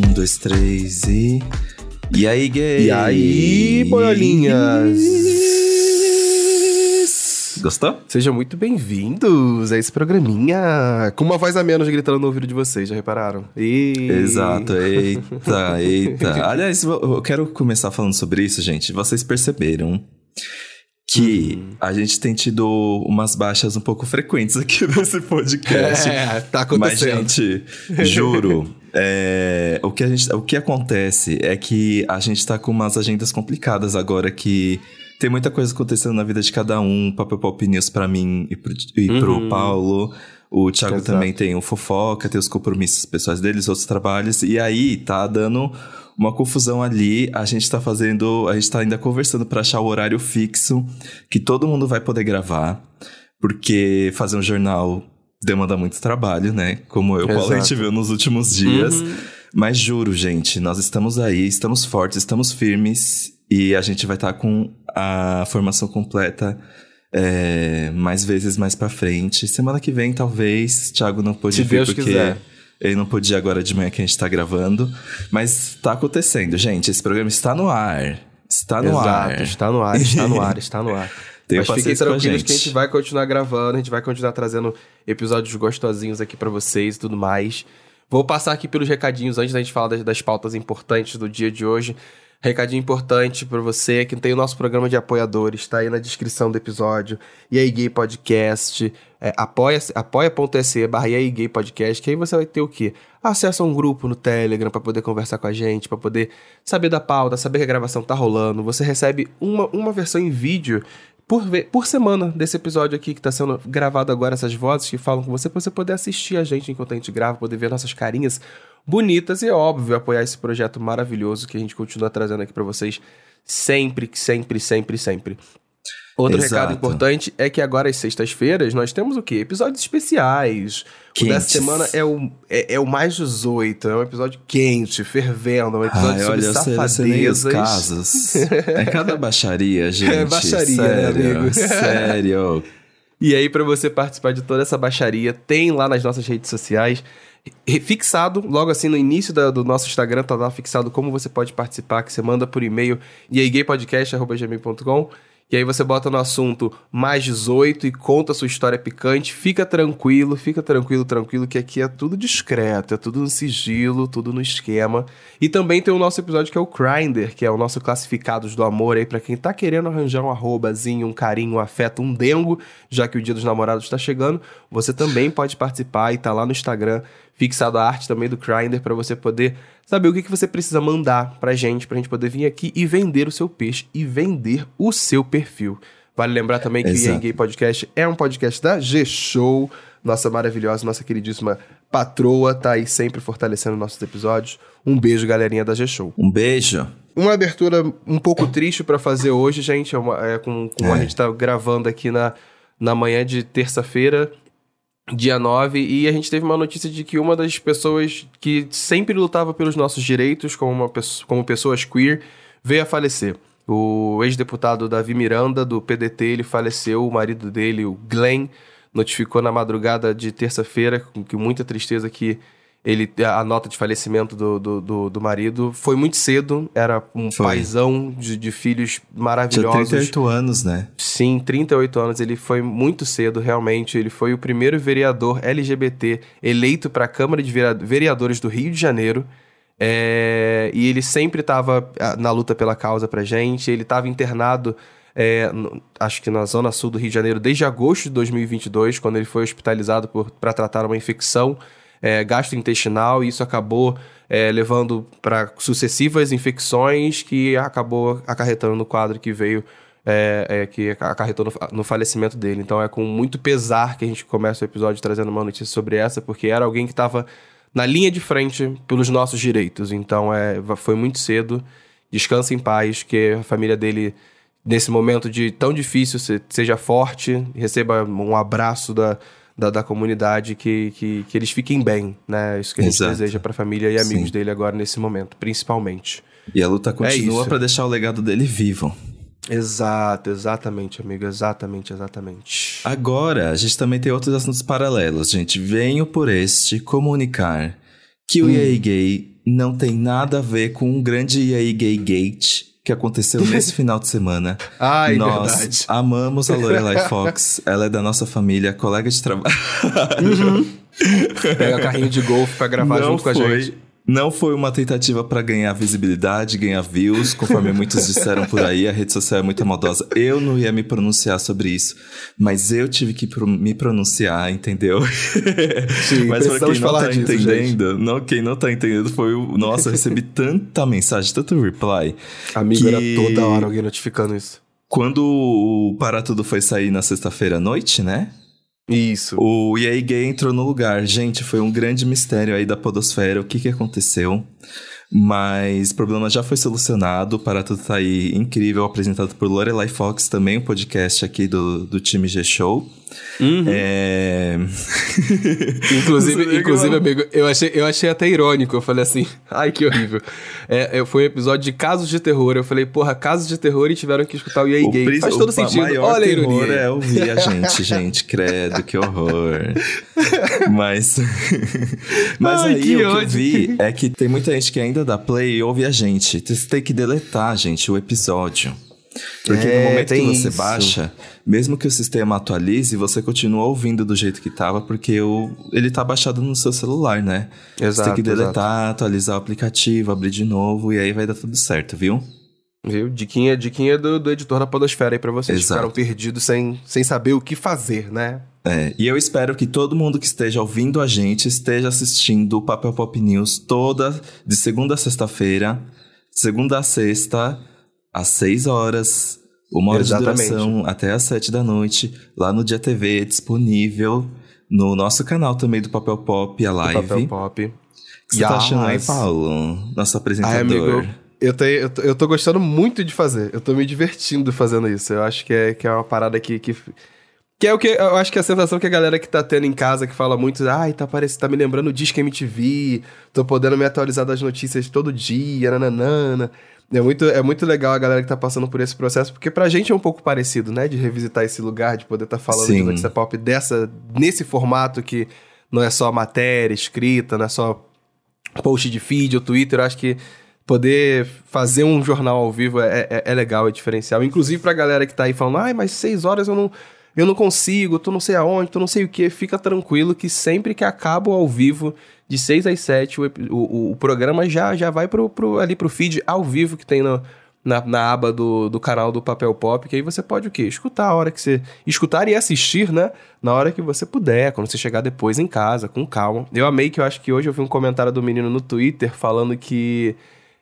Um, dois, três e. E aí, gay? E aí, boiolinhas? Gostou? Sejam muito bem-vindos a esse programinha. Com uma voz a menos gritando no ouvido de vocês, já repararam? E... Exato, eita, eita. Aliás, eu quero começar falando sobre isso, gente. Vocês perceberam que uhum. a gente tem tido umas baixas um pouco frequentes aqui nesse podcast. É, tá acontecendo. Mas, gente, juro, é, o, que a gente, o que acontece é que a gente tá com umas agendas complicadas agora que tem muita coisa acontecendo na vida de cada um. Papel Pop News pra mim e pro, e uhum. pro Paulo. O Thiago Exato. também tem o fofoca, tem os compromissos pessoais deles, outros trabalhos. E aí tá dando uma confusão ali. A gente tá fazendo. A gente tá ainda conversando para achar o horário fixo que todo mundo vai poder gravar. Porque fazer um jornal demanda muito trabalho, né? Como eu, Paulo, a gente viu nos últimos dias. Uhum. Mas juro, gente, nós estamos aí, estamos fortes, estamos firmes e a gente vai estar tá com a formação completa é, mais vezes mais para frente. Semana que vem, talvez, Thiago não pôde Se vir Deus porque quiser. ele não podia agora de manhã que a gente tá gravando. Mas tá acontecendo, gente. Esse programa está no ar. Está no Exato, ar. Está no ar, está no ar, está no ar. Mas fiquem tranquilos que a gente vai continuar gravando, a gente vai continuar trazendo episódios gostosinhos aqui para vocês e tudo mais. Vou passar aqui pelos recadinhos antes da gente falar das, das pautas importantes do dia de hoje. Recadinho importante para você que tem o nosso programa de apoiadores, tá aí na descrição do episódio. E aí, Gay Podcast, é, apoia.se apoia barra e aí, Gay Podcast, que aí você vai ter o quê? Acesso a um grupo no Telegram para poder conversar com a gente, para poder saber da pauta, saber que a gravação tá rolando. Você recebe uma, uma versão em vídeo por, por semana desse episódio aqui que está sendo gravado agora, essas vozes que falam com você, para você poder assistir a gente enquanto a gente grava, poder ver nossas carinhas bonitas e, óbvio, apoiar esse projeto maravilhoso que a gente continua trazendo aqui para vocês sempre, sempre, sempre, sempre. Outro Exato. recado importante é que agora às sextas-feiras nós temos o quê? Episódios especiais. Quentes. O dessa semana é o, é, é, o mais 18, é um episódio quente, fervendo, é um episódio Ai, sobre olha, safadezas. Os casos. é cada baixaria, gente. É baixaria, né, sério, né, amigo? Sério. e aí, para você participar de toda essa baixaria, tem lá nas nossas redes sociais fixado, logo assim no início da, do nosso Instagram, tá lá fixado como você pode participar, que você manda por e-mail, e aí gaypodcast.gmail.com e aí você bota no assunto mais 18 e conta a sua história picante. Fica tranquilo, fica tranquilo, tranquilo, que aqui é tudo discreto, é tudo no sigilo, tudo no esquema. E também tem o nosso episódio que é o Grindr, que é o nosso classificados do amor aí para quem tá querendo arranjar um arrobazinho, um carinho, um afeto, um dengo, já que o Dia dos Namorados está chegando. Você também pode participar e tá lá no Instagram fixado a arte também do Grindr para você poder saber o que, que você precisa mandar pra gente, pra gente poder vir aqui e vender o seu peixe e vender o seu perfil. Vale lembrar também que Exato. o Gay Podcast é um podcast da G-Show, nossa maravilhosa, nossa queridíssima patroa, tá aí sempre fortalecendo nossos episódios. Um beijo, galerinha da G-Show. Um beijo. Uma abertura um pouco triste para fazer hoje, gente, é, uma, é com, com é. a gente tá gravando aqui na, na manhã de terça-feira dia 9, e a gente teve uma notícia de que uma das pessoas que sempre lutava pelos nossos direitos como, uma, como pessoas queer veio a falecer. O ex-deputado Davi Miranda, do PDT, ele faleceu, o marido dele, o Glenn, notificou na madrugada de terça-feira, com muita tristeza, que ele a nota de falecimento do, do, do, do marido foi muito cedo, era um foi. paizão de, de filhos maravilhosos. Tinha 38 anos, né? Sim, 38 anos, ele foi muito cedo, realmente. Ele foi o primeiro vereador LGBT eleito para a Câmara de Vereadores do Rio de Janeiro. É, e ele sempre estava na luta pela causa pra gente. Ele estava internado, é, no, acho que na zona sul do Rio de Janeiro, desde agosto de 2022, quando ele foi hospitalizado para tratar uma infecção é, gastrointestinal, e isso acabou é, levando para sucessivas infecções que acabou acarretando no quadro que veio. É, é, que acarretou no, no, falecimento dele. Então é com muito pesar que a gente começa o episódio trazendo uma notícia sobre essa, porque era alguém que estava na linha de frente pelos nossos direitos. Então é, foi muito cedo. Descansa em paz, que a família dele, nesse momento de tão difícil, seja forte, receba um abraço da, da, da comunidade, que, que, que, eles fiquem bem, né? Isso que a gente Exato. deseja para a família e amigos Sim. dele agora nesse momento, principalmente. E a luta continua é para deixar o legado dele vivo. Exato, exatamente, amigo, exatamente, exatamente. Agora, a gente também tem outros assuntos paralelos, gente. Venho por este comunicar que o hum. EA Gay não tem nada a ver com um grande EA Gay Gate que aconteceu nesse final de semana. Ai, Nós verdade. amamos a Lorelai Fox, ela é da nossa família, colega de trabalho. Pega carrinho de golfe pra gravar junto com a gente. Não foi uma tentativa para ganhar visibilidade, ganhar views, conforme muitos disseram por aí, a rede social é muito maldosa. Eu não ia me pronunciar sobre isso, mas eu tive que pro- me pronunciar, entendeu? Sim, mas precisamos quem não tá disso, entendendo, não, quem não tá entendendo foi o. Nossa, eu recebi tanta mensagem, tanto reply. Amigo, que era toda hora alguém notificando isso. Quando o Para Tudo foi sair na sexta-feira à noite, né? Isso. O EA Gay entrou no lugar. Gente, foi um grande mistério aí da podosfera, o que que aconteceu. Mas o problema já foi solucionado, Para Tudo tá aí incrível, apresentado por Lorelai Fox, também um podcast aqui do, do time G-Show. Uhum. É... Inclusive, inclusive amigo, eu achei, eu achei até irônico. Eu falei assim, ai que horrível. É, foi um episódio de casos de terror. Eu falei, porra, casos de terror e tiveram que escutar o EA O Gay. pris- Faz o todo pa- sentido. maior Olha a terror ironia. é ouvir a gente, gente. Credo, que horror. Mas, mas Ai, aí que o que eu vi é que tem muita gente que ainda dá play e ouve a gente. Você tem que deletar, gente, o episódio. Porque É, no momento que você isso. baixa, mesmo que o sistema atualize, você continua ouvindo do jeito que tava, porque o, ele tá baixado no seu celular, né? você tem Exato, que deletar, atualizar o aplicativo, abrir de novo, e aí vai dar tudo certo, viu? Viu? Diquinha, diquinha do, do editor da Podosfera aí pra vocês Exato. ficaram perdidos sem, sem saber o que fazer, né? É, e eu espero que todo mundo que esteja ouvindo a gente esteja assistindo o Papel Pop News toda de segunda a sexta-feira, segunda a sexta, às seis horas, uma hora Exatamente. de duração, até às sete da noite, lá no Dia TV, disponível no nosso canal também do Papel Pop, a Do live. Papel Pop. O que você tá achando aí, Yes. Paulo? Nosso apresentador. Ai, amigo, eu, tenho, eu, tô, eu tô gostando muito de fazer. Eu tô me divertindo fazendo isso. Eu acho que é, que é uma parada que, que. Que é o que eu acho que é a sensação que a galera que tá tendo em casa, que fala muito, ai, tá, parece, tá me lembrando o Disque MTV, tô podendo me atualizar das notícias todo dia, nananana. É muito, é muito legal a galera que tá passando por esse processo, porque pra gente é um pouco parecido, né? De revisitar esse lugar, de poder estar tá falando de Sim. notícia pop dessa, nesse formato que não é só matéria escrita, não é só post de feed ou Twitter, eu acho que poder fazer um jornal ao vivo é, é, é legal, é diferencial. Inclusive pra galera que tá aí falando, ai, mas seis horas eu não, eu não consigo, tô não sei aonde, tô não sei o que, fica tranquilo que sempre que acaba o ao vivo, de seis às sete, o, epi- o, o- programa já, já vai pro, pro, ali pro feed ao vivo que tem no, na, na aba do, do canal do Papel Pop, que aí você pode o quê? Escutar a hora que você... Escutar e assistir, né? Na hora que você puder, quando você chegar depois em casa, com calma. Eu amei que eu acho que hoje eu vi um comentário do menino no Twitter falando que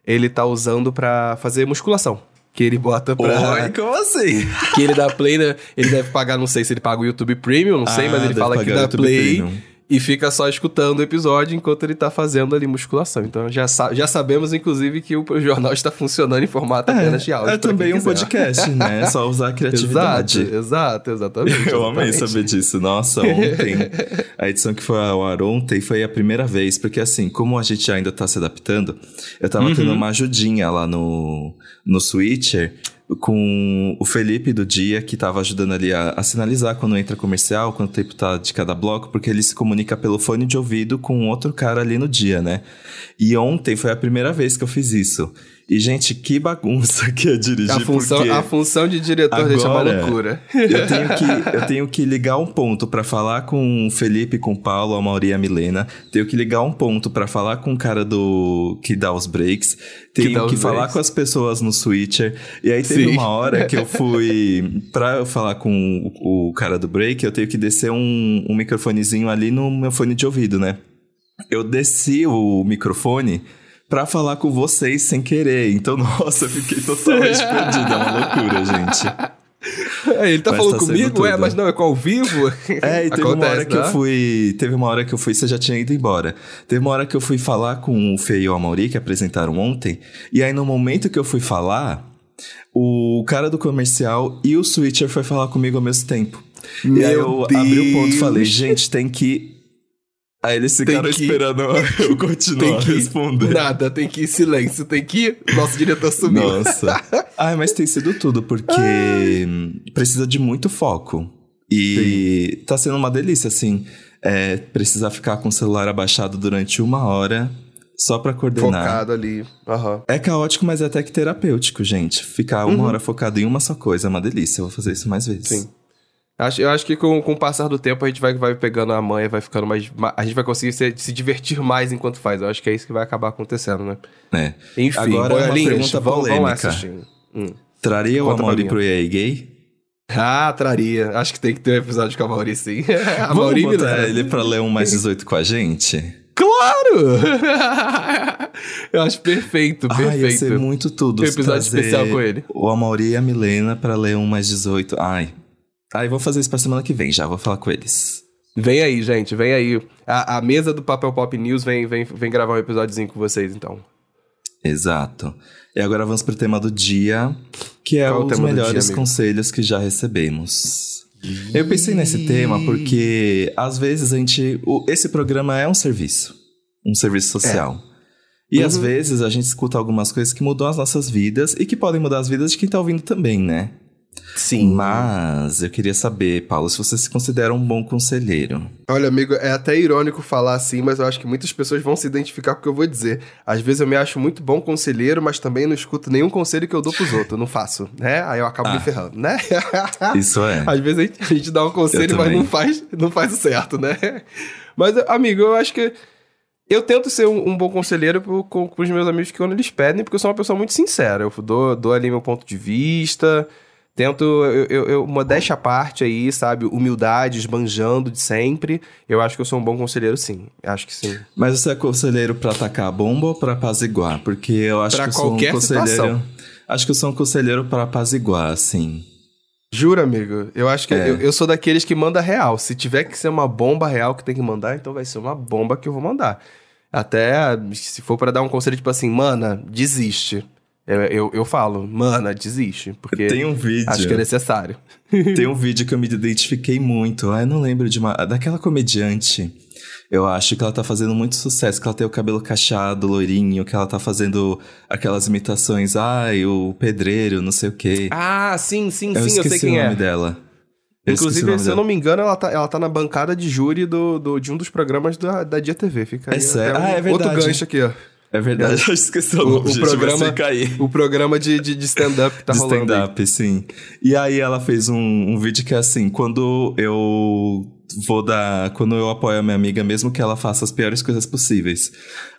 ele tá usando pra fazer musculação. Que ele bota pra... Oi, como assim? que ele dá play, né? Ele deve pagar, não sei se ele paga o YouTube Premium, não sei, Ah, mas ele fala que dá play Premium. E fica só escutando o episódio enquanto ele tá fazendo ali musculação. Então já, sa- já sabemos, inclusive, que o jornal está funcionando em formato apenas de áudio. É também um podcast, né? É só usar a criatividade. Exato, exato, exatamente. Eu amei exatamente. saber disso. Nossa, ontem, a edição que foi ao ar ontem foi a primeira vez, porque assim, como a gente ainda tá se adaptando, eu tava Uhum. tendo uma ajudinha lá no, no Switcher com o Felipe do dia, que tava ajudando ali a, a sinalizar quando entra comercial, quanto tempo tá de cada bloco, porque ele se comunica pelo fone de ouvido com outro cara ali no dia, né? E ontem foi a primeira vez que eu fiz isso. E, gente, que bagunça que é dirigir, A função, porque... a função de diretor deixa uma Agora, loucura. Eu tenho que, eu tenho que ligar um ponto pra falar com o Felipe, com o Paulo, a Mauri e a Milena. Tenho que ligar um ponto pra falar com o cara do que dá os breaks. Tenho que, os falar breaks. com as pessoas no Switcher. E aí teve Sim. uma hora que eu fui Pra eu falar com o, o cara do break, eu tenho que descer um, um microfonezinho ali no meu fone de ouvido, né? Eu desci o microfone pra falar com vocês sem querer. Então, nossa, eu fiquei totalmente perdido. É uma loucura, gente. É, ele tá Mas falando tá comigo? É, mas não, é com ao vivo? É, e teve uma Acontece, hora que eu né? fui. Teve uma hora que eu fui, você já tinha ido embora. Teve uma hora que eu fui falar com o Fê e o Amaury, que apresentaram ontem. E aí, no momento que eu fui falar, o cara do comercial e o Switcher foi falar comigo ao mesmo tempo. e aí Meu eu abri o ponto e Deus. falei, gente, tem que. Aí eles ficaram que- esperando eu continuar Tem que responder. Nada, tem que ir em silêncio, tem que ir. Nosso diretor sumiu. Nossa. Ai, mas tem sido tudo, porque precisa de muito foco. E tá sendo uma delícia, assim. É, precisar ficar com o celular abaixado durante uma hora só pra coordenar. Focado ali. Uhum. É caótico, mas é até que terapêutico, gente. Ficar uma uhum. hora focado em uma só coisa é uma delícia. Eu vou fazer isso mais vezes. Sim. Acho, eu acho que com, com o passar do tempo a gente vai, vai pegando a manha, vai ficando mais. A gente vai conseguir se, se divertir mais enquanto faz. Eu acho que é isso que vai acabar acontecendo, né? É. Enfim, agora é uma pergunta vamos, polêmica. Vamos hum. Traria Conta o Amaury pro EA gay? Ah, traria. Acho que tem que ter um episódio com a Mauri, sim. a Mauri Vamos botar ele pra ler um mais 18 com a gente? Claro! Eu acho perfeito, perfeito. Ai, ia ser muito tudo. Um episódio especial com ele. O Amaury e a Milena pra ler um mais 18. Ai. Ai, vou fazer isso pra semana que vem já, vou falar com eles. Vem aí, gente, vem aí. A, a mesa do Papel Pop News vem, vem, vem gravar um episódiozinho com vocês, então. Exato. E agora vamos pro tema do dia, que é Qual os melhores dia, conselhos que já recebemos. Eu pensei nesse tema porque às vezes a gente. O, esse programa é um serviço. Um serviço social. É. E uhum. às vezes a gente escuta algumas coisas que mudam as nossas vidas e que podem mudar as vidas de quem tá ouvindo também, né? Sim. Mas eu queria saber, Paulo, se você se considera um bom conselheiro. Olha, amigo, é até irônico falar assim, mas eu acho que muitas pessoas vão se identificar com o que eu vou dizer. Às vezes eu me acho muito bom conselheiro, mas também não escuto nenhum conselho que eu dou pros outros. Não faço, né? Aí eu acabo ah, me ferrando, né? Isso é. Às vezes a gente, a gente dá um conselho, mas não faz, não faz o certo, né? Mas, amigo, eu acho que. Eu tento ser um, um bom conselheiro pro, com, com os meus amigos que quando eles pedem, porque eu sou uma pessoa muito sincera. Eu dou, dou ali meu ponto de vista. Tento, eu, eu, eu, modéstia à parte aí, sabe? Humildade, esbanjando de sempre. Eu acho que eu sou um bom conselheiro, sim. Acho que sim. Mas você é conselheiro pra atacar a bomba ou pra apaziguar? Porque eu acho pra que eu sou um conselheiro. Situação. Acho que eu sou um conselheiro pra apaziguar, assim. Jura, amigo? Eu acho que é. eu, eu, sou daqueles que manda real. Se tiver que ser uma bomba real que tem que mandar, então vai ser uma bomba que eu vou mandar. Até se for para dar um conselho tipo assim, mana, desiste. Eu, eu, eu, falo, mana, desiste, porque tem um vídeo, acho que é necessário. Tem um vídeo que eu me identifiquei muito. Ah, eu não lembro de uma. Daquela comediante. Eu acho que ela tá fazendo muito sucesso, que ela tem o cabelo cacheado, loirinho, que ela tá fazendo aquelas imitações, ai, o pedreiro, não sei o quê. Ah, sim, sim, eu sim, eu sei quem é. o nome dela. Eu Inclusive, se dela. eu não me engano, ela tá, ela tá na bancada de júri do, do, de um dos programas da, da Dia TV. Fica aí. É sério? Ah, é verdade. Outro gancho aqui, ó. É verdade, eu esqueci o nome, o, o programa, O programa de, de, de stand-up tá de rolando. stand-up, sim. E aí ela fez um, um vídeo que é assim, quando eu vou dar. Quando eu apoio a minha amiga, mesmo que ela faça as piores coisas possíveis.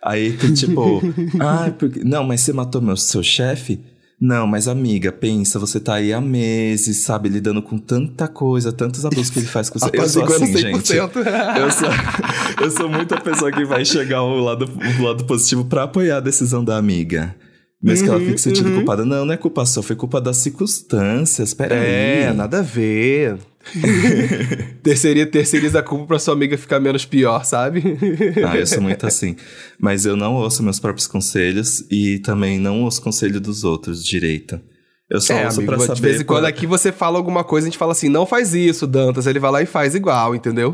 Aí tem tipo, ah, porque, não, mas você matou meu, seu chefe? Não, mas amiga, pensa, você tá aí há meses, sabe, lidando com tanta coisa, tantos abusos que ele faz com você. Eu sou assim, 100%. gente. Eu sou, eu sou muita pessoa que vai chegar ao lado, ao lado positivo para apoiar a decisão da amiga. Mesmo uhum, que ela fique sentindo uhum. culpada. Não, não é culpa sua, foi culpa das circunstâncias. Pera é, aí. nada a ver. Terceiriza, terceiriza a culpa pra sua amiga ficar menos pior, sabe? ah, eu sou muito assim. Mas eu não ouço meus próprios conselhos e também não ouço conselho dos outros direito. Eu só é, ouço amigo, pra saber. De vez em quando aqui você fala alguma coisa, a gente fala assim, não faz isso, Dantas. Ele vai lá e faz igual, entendeu?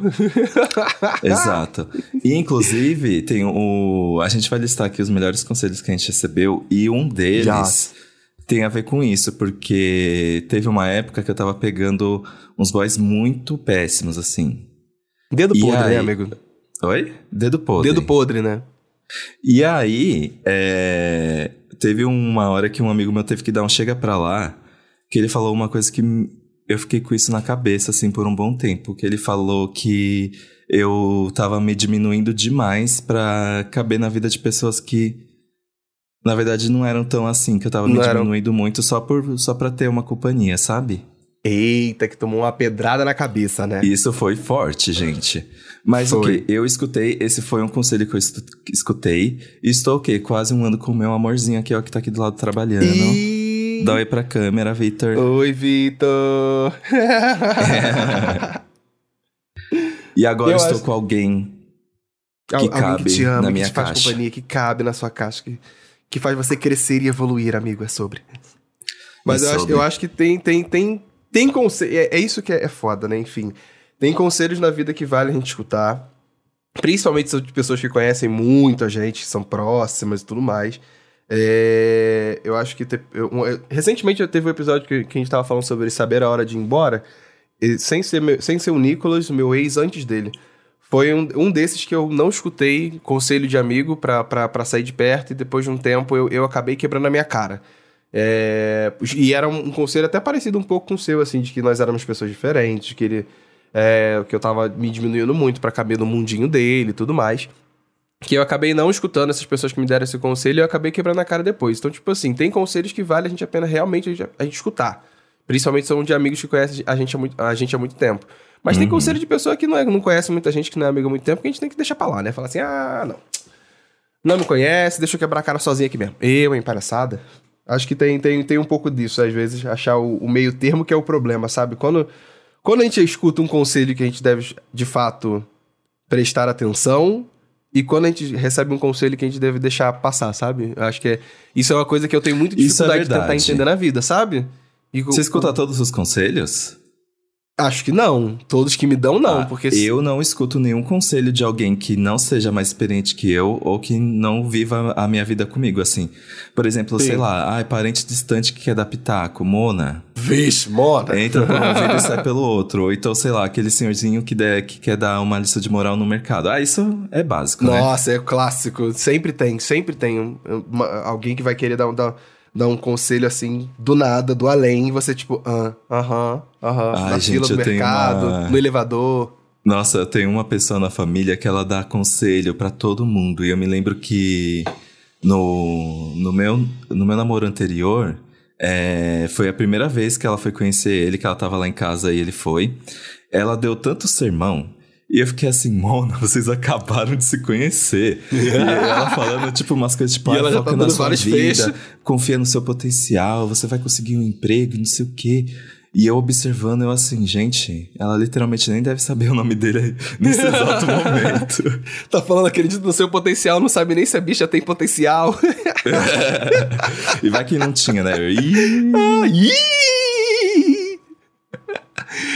Exato. E inclusive, tem o. A gente vai listar aqui os melhores conselhos que a gente recebeu, e um deles. Já tem a ver com isso, porque teve uma época que eu tava pegando uns boys muito péssimos, assim. Dedo e podre, aí... né, amigo? Oi? Dedo podre. Dedo podre, né? E aí, é... teve uma hora que um amigo meu teve que dar um chega pra lá, que ele falou uma coisa que eu fiquei com isso na cabeça, assim, por um bom tempo. Que ele falou que eu tava me diminuindo demais pra caber na vida de pessoas que na verdade, não eram tão assim, que eu tava me diminuindo muito só, por, só pra ter uma companhia, sabe? Eita, que tomou uma pedrada na cabeça, né? Isso foi forte, gente. Mas foi. o que? Eu escutei, esse foi um conselho que eu escutei. E estou o quê? Quase um ano com o meu amorzinho aqui, ó, que tá aqui do lado trabalhando. E... Dá oi pra câmera, Vitor. Oi, Vitor. É. E agora eu estou acho... com alguém que Al cabe que te ama, na minha que te caixa. faz companhia, que cabe na sua caixa. Que que faz você crescer e evoluir, amigo, é sobre. Mas é eu, sobre. Acho, eu acho que tem, tem, tem, tem conselho. É, é, isso que é, é foda, né? Enfim. Tem conselhos na vida que vale a gente escutar. Principalmente de pessoas que conhecem muito a gente, que são próximas e tudo mais. É, eu acho que. Te, eu, um, recentemente eu teve um episódio que, que a gente tava falando sobre saber a hora de ir embora. E, sem, ser meu, sem ser o Nicolas, meu ex antes dele foi um, um desses que eu não escutei conselho de amigo para sair de perto e depois de um tempo eu, eu acabei quebrando a minha cara. É, e era um, um, conselho até parecido um pouco com o seu, assim, de que nós éramos pessoas diferentes, que ele. É, que eu tava me diminuindo muito para caber no mundinho dele e tudo mais. Que eu acabei não escutando essas pessoas que me deram esse conselho e eu acabei quebrando a cara depois. Então, tipo assim, tem conselhos que vale a gente a pena realmente a gente, a gente escutar. Principalmente são de amigos que conhecem a gente há muito, a gente há muito tempo. Mas uhum. tem conselho de pessoa que não, é, não conhece muita gente, que não é amigo há muito tempo, que a gente tem que deixar pra lá, né? Falar assim, ah, não. Não me conhece, deixa eu quebrar a cara sozinho aqui mesmo. Eu, hein, palhaçada. Acho que tem, tem, tem um pouco disso, às vezes, achar o, o meio termo que é o problema, sabe? Quando, quando a gente escuta um conselho que a gente deve, de fato, prestar atenção, e quando a gente recebe um conselho que a gente deve deixar passar, sabe? Eu acho que é, isso é uma coisa que eu tenho muita é dificuldade é de tentar entender na vida, sabe? E, Você escuta todos os conselhos? Acho que não. Todos que me dão, não. Ah, porque eu não escuto nenhum conselho de alguém que não seja mais experiente que eu ou que não viva a minha vida comigo, assim. Por exemplo, Sim. sei lá, ai, parente distante que quer dar pitaco, Mona. Vixe, Mona. Entra por um ouvido e sai pelo outro. Ou então, sei lá, aquele senhorzinho que, der, que quer dar uma lista de moral no mercado. Ah, isso é básico, Nossa, né? Nossa, é clássico. Sempre tem, sempre tem uma, alguém que vai querer dar, dar dá um conselho assim, do nada, do além, e você tipo, ah, aham, aham, na gente, fila do mercado, uma... no elevador. Nossa, eu tenho uma pessoa na família que ela dá conselho para todo mundo. E eu me lembro que no, no, meu, no meu namoro anterior, é, foi a primeira vez que ela foi conhecer ele, que ela tava lá em casa e ele foi. Ela deu tanto sermão e eu fiquei assim, Mona, vocês acabaram de se conhecer. e ela falando, tipo, umas coisas tipo, e ela já tá na sua vida, confia no seu potencial, você vai conseguir um emprego, não sei o quê. E eu observando, eu assim, gente, ela literalmente nem deve saber o nome dele nesse exato momento. tá falando, acredita no seu potencial, não sabe nem se a bicha tem potencial. e vai que não tinha, né? Ih! Ah, ih!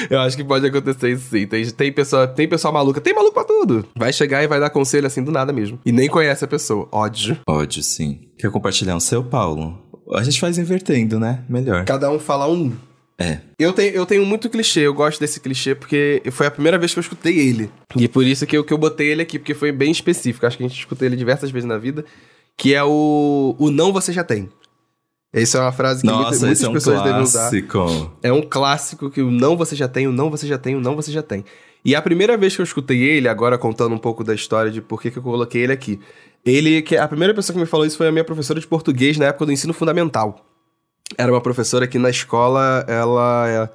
Eu acho que pode acontecer isso sim. Tem, tem, pessoa, tem pessoa maluca, tem maluco pra tudo. Vai chegar e vai dar conselho assim do nada mesmo. E nem conhece a pessoa. Ódio. Ódio, sim. Quer compartilhar um seu, Paulo? A gente faz invertendo, né? Melhor. Cada um fala um. É. Eu tenho, eu tenho muito clichê, eu gosto desse clichê porque foi a primeira vez que eu escutei ele. E por isso que eu, que eu botei ele aqui, porque foi bem específico. Acho que a gente escutou ele diversas vezes na vida. Que é o. O não você já tem. Essa é uma frase que Nossa, muitas, muitas é um pessoas clássico. devem usar. É um clássico que o não você já tem, o não você já tem, o não você já tem. E a primeira vez que eu escutei ele, agora contando um pouco da história de por que, que eu coloquei ele aqui. Ele, que a primeira pessoa que me falou isso foi a minha professora de português na época do ensino fundamental. Era uma professora que na escola ela,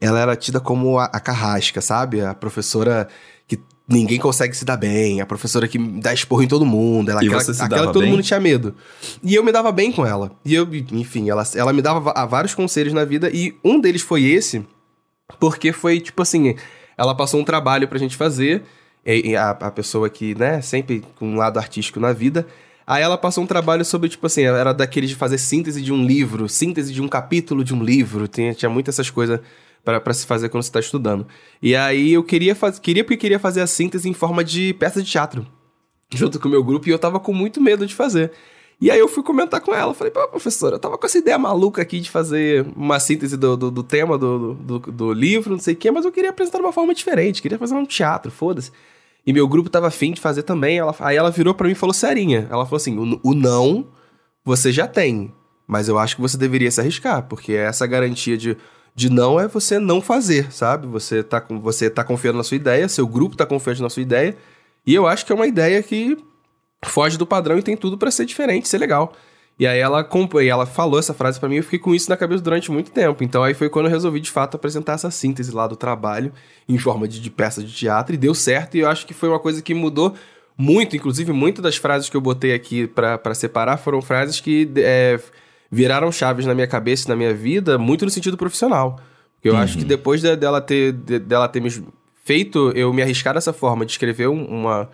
ela era tida como a, a carrasca, sabe? A professora ninguém consegue se dar bem, a professora que dá esporro em todo mundo, ela, e aquela, aquela que todo bem? mundo tinha medo. E eu me dava bem com ela. E eu, enfim, ela, ela me dava vários conselhos na vida, e um deles foi esse, porque foi tipo assim: ela passou um trabalho pra gente fazer, e, a, a pessoa que, né, sempre com um lado artístico na vida. Aí ela passou um trabalho sobre, tipo assim, era daqueles de fazer síntese de um livro, síntese de um capítulo de um livro, tinha, tinha muitas essas coisas para se fazer quando você está estudando. E aí eu queria fazer, queria porque queria fazer a síntese em forma de peça de teatro, junto com o meu grupo, e eu tava com muito medo de fazer. E aí eu fui comentar com ela, falei, pô, professora, eu tava com essa ideia maluca aqui de fazer uma síntese do, do, do tema do, do, do, livro, não sei o quê, mas eu queria apresentar de uma forma diferente, queria fazer um teatro, foda-se. E meu grupo tava afim de fazer também, ela, aí ela virou para mim e falou serinha, ela falou assim, o, o não você já tem, mas eu acho que você deveria se arriscar, porque é essa garantia de de não é você não fazer, sabe? Você tá, você tá confiando na sua ideia, seu grupo tá confiante na sua ideia, e eu acho que é uma ideia que foge do padrão e tem tudo para ser diferente, ser legal. E aí ela e ela falou essa frase para mim, eu fiquei com isso na cabeça durante muito tempo. Então aí foi quando eu resolvi de fato apresentar essa síntese lá do trabalho em forma de, de peça de teatro e deu certo e eu acho que foi uma coisa que mudou muito, inclusive muitas das frases que eu botei aqui para separar foram frases que é, viraram chaves na minha cabeça e na minha vida, muito no sentido profissional. Porque eu uhum. acho que uhum. depois de, dela, ter, de, dela ter me feito eu me arriscar dessa forma de escrever uma,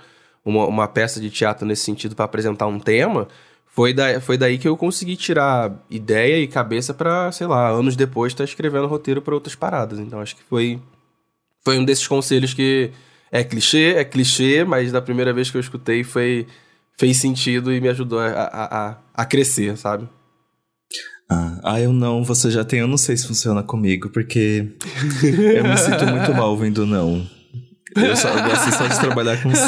uma, uma peça de teatro nesse sentido para apresentar um tema, foi, da, foi daí que eu consegui tirar ideia e cabeça para, sei lá, anos depois estar tá escrevendo roteiro para outras paradas. Então acho que foi, foi um desses conselhos que é clichê, é clichê, mas da primeira vez que eu escutei foi fez sentido e me ajudou a, a, a, a crescer, sabe? Ah, ah, eu não, você já tem, eu não sei se funciona comigo, porque eu me sinto muito mal vendo não. Eu, só, eu gosto só de trabalhar com sim.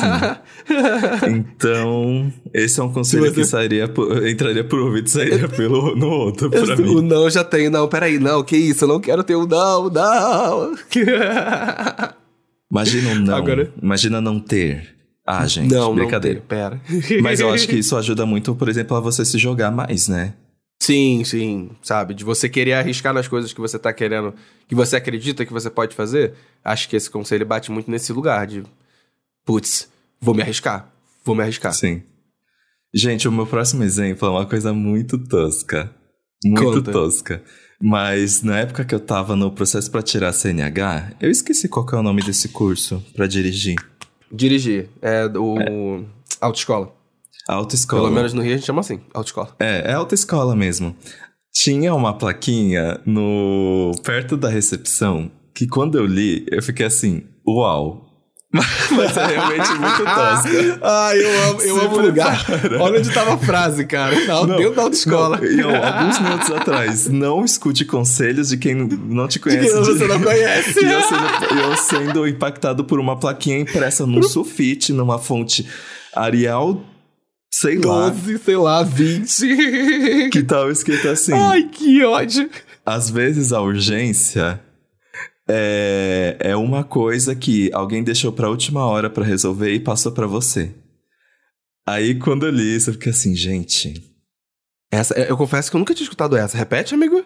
Então, esse é um conselho que sairia por, entraria por ouvido e sairia pelo, no outro pra eu, mim. O não já tem, não, peraí, não, que isso, eu não quero ter o um não, não. Imagina um não, Agora... imagina não ter. Ah, gente, não, brincadeira. Não ter, pera. Mas eu acho que isso ajuda muito, por exemplo, a você se jogar mais, né? Sim, sim, sabe? De você querer arriscar nas coisas que você tá querendo, que você acredita que você pode fazer. Acho que esse conselho bate muito nesse lugar de, putz, vou me arriscar, vou me arriscar. Sim. Gente, o meu próximo exemplo é uma coisa muito tosca. Muito Conta. tosca. Mas na época que eu tava no processo para tirar a CNH, eu esqueci qual é o nome desse curso para dirigir. Dirigir, é o é. autoescola. Autoescola. Pelo menos no Rio a gente chama assim, autoescola. É, é autoescola mesmo. Tinha uma plaquinha no perto da recepção que quando eu li, eu fiquei assim, uau, mas é realmente muito tosca. Ai, eu amo, eu amo o lugar. Olha onde tava a frase, cara. Não, não, dentro da autoescola. Não, alguns minutos atrás, não escute conselhos de quem não te conhece. De quem você não conhece. E eu sendo, eu sendo impactado por uma plaquinha impressa num sulfite, numa fonte Arial sei 12, lá. 12, sei lá, 20. Que tal escrito assim. Ai, que ódio. Às vezes a urgência é, é uma coisa que alguém deixou pra última hora para resolver e passou para você. Aí quando eu li isso, eu fiquei assim, gente. Essa, eu confesso que eu nunca tinha escutado essa. Repete, amigo?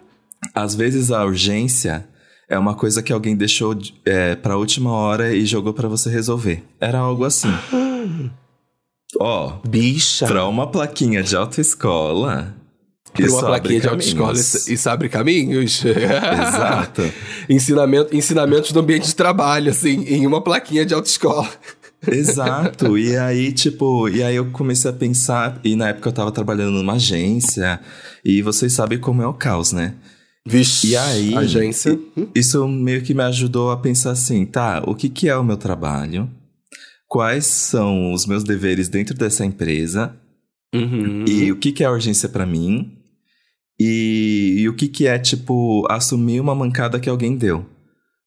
Às vezes a urgência é uma coisa que alguém deixou é, pra última hora e jogou para você resolver. Era algo assim. Ó, bicha. Pra uma plaquinha de autoescola. Pra uma plaquinha de autoescola e isso abre caminhos. Exato. Ensinamento, ensinamentos do ambiente de trabalho, assim, em uma plaquinha de autoescola. Exato. E aí, tipo, e aí eu comecei a pensar, e na época eu tava trabalhando numa agência, e vocês sabem como é o caos, né? Vixe, e aí, agência. Isso meio que me ajudou a pensar assim, tá, o que que é o meu trabalho? Quais são os meus deveres dentro dessa empresa uhum. e o que, que é urgência para mim e, e, o que, que é, tipo, assumir uma mancada que alguém deu.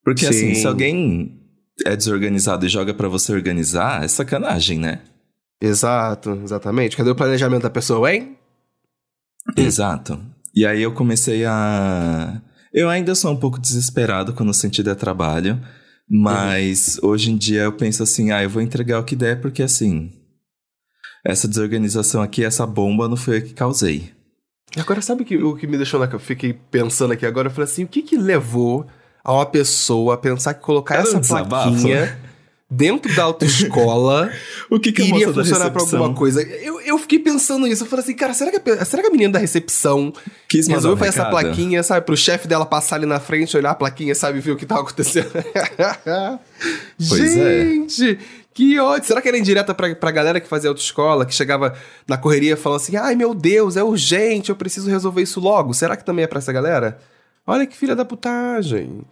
Porque, Sim. assim, se alguém é desorganizado e joga para você organizar, é sacanagem, né? Exato, exatamente. Cadê o planejamento da pessoa, hein? Exato. E aí eu comecei a. Eu ainda sou um pouco desesperado quando o sentido é trabalho. Mas uhum. hoje em dia eu penso assim, ah, eu vou entregar o que der, porque assim, essa desorganização aqui, essa bomba não foi eu que causei. Agora, sabe que, o que me deixou na. Eu fiquei pensando aqui agora, eu falei assim, o que que levou a uma pessoa a pensar que colocar Era essa um plaquinha dentro da autoescola o que, que iria funcionar pra alguma coisa. Eu, eu fiquei pensando nisso. Eu falei assim, cara, será que a, será que a menina da recepção Quis resolveu fazer essa plaquinha, sabe? Pro chefe dela passar ali na frente, olhar a plaquinha, sabe? Ver o que tava acontecendo. é. Gente, é. que ódio. Será que era indireta pra, pra galera que fazia autoescola, que chegava na correria falando assim, ai meu Deus, é urgente, eu preciso resolver isso logo. Será que também é pra essa galera? Olha que filha da putagem.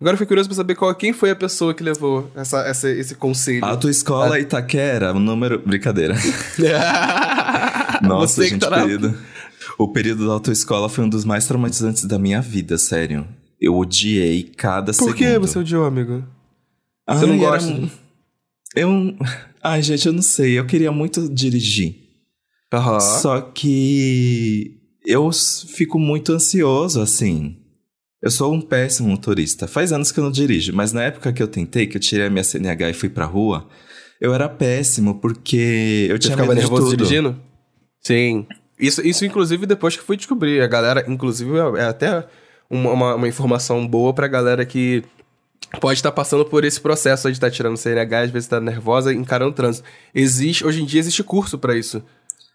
Agora eu fiquei curioso pra saber qual, quem foi a pessoa que levou essa, essa esse conselho. A tua escola ah. Itaquera, o número. Brincadeira. Nossa, Você gente, tá período. O período da autoescola foi um dos mais traumatizantes da minha vida, sério. Eu odiei cada Por segundo. Por que você odiou, amigo? Você não gosta? Era... Eu. Ai, gente, eu não sei. Eu queria muito dirigir. Uhum. Só que eu fico muito ansioso, assim. Eu sou um péssimo motorista. Faz anos que eu não dirijo, mas na época que eu tentei, que eu tirei a minha CNH e fui pra rua, eu era péssimo porque eu Você tinha ficava nervoso dirigindo? Sim. Isso, isso, inclusive, depois que fui descobrir. A galera, inclusive, é, é até uma, uma, uma informação boa pra galera que pode estar passando por esse processo de estar tá tirando CNH, às vezes está nervosa, encarando o trânsito. Existe, hoje em dia existe curso para isso.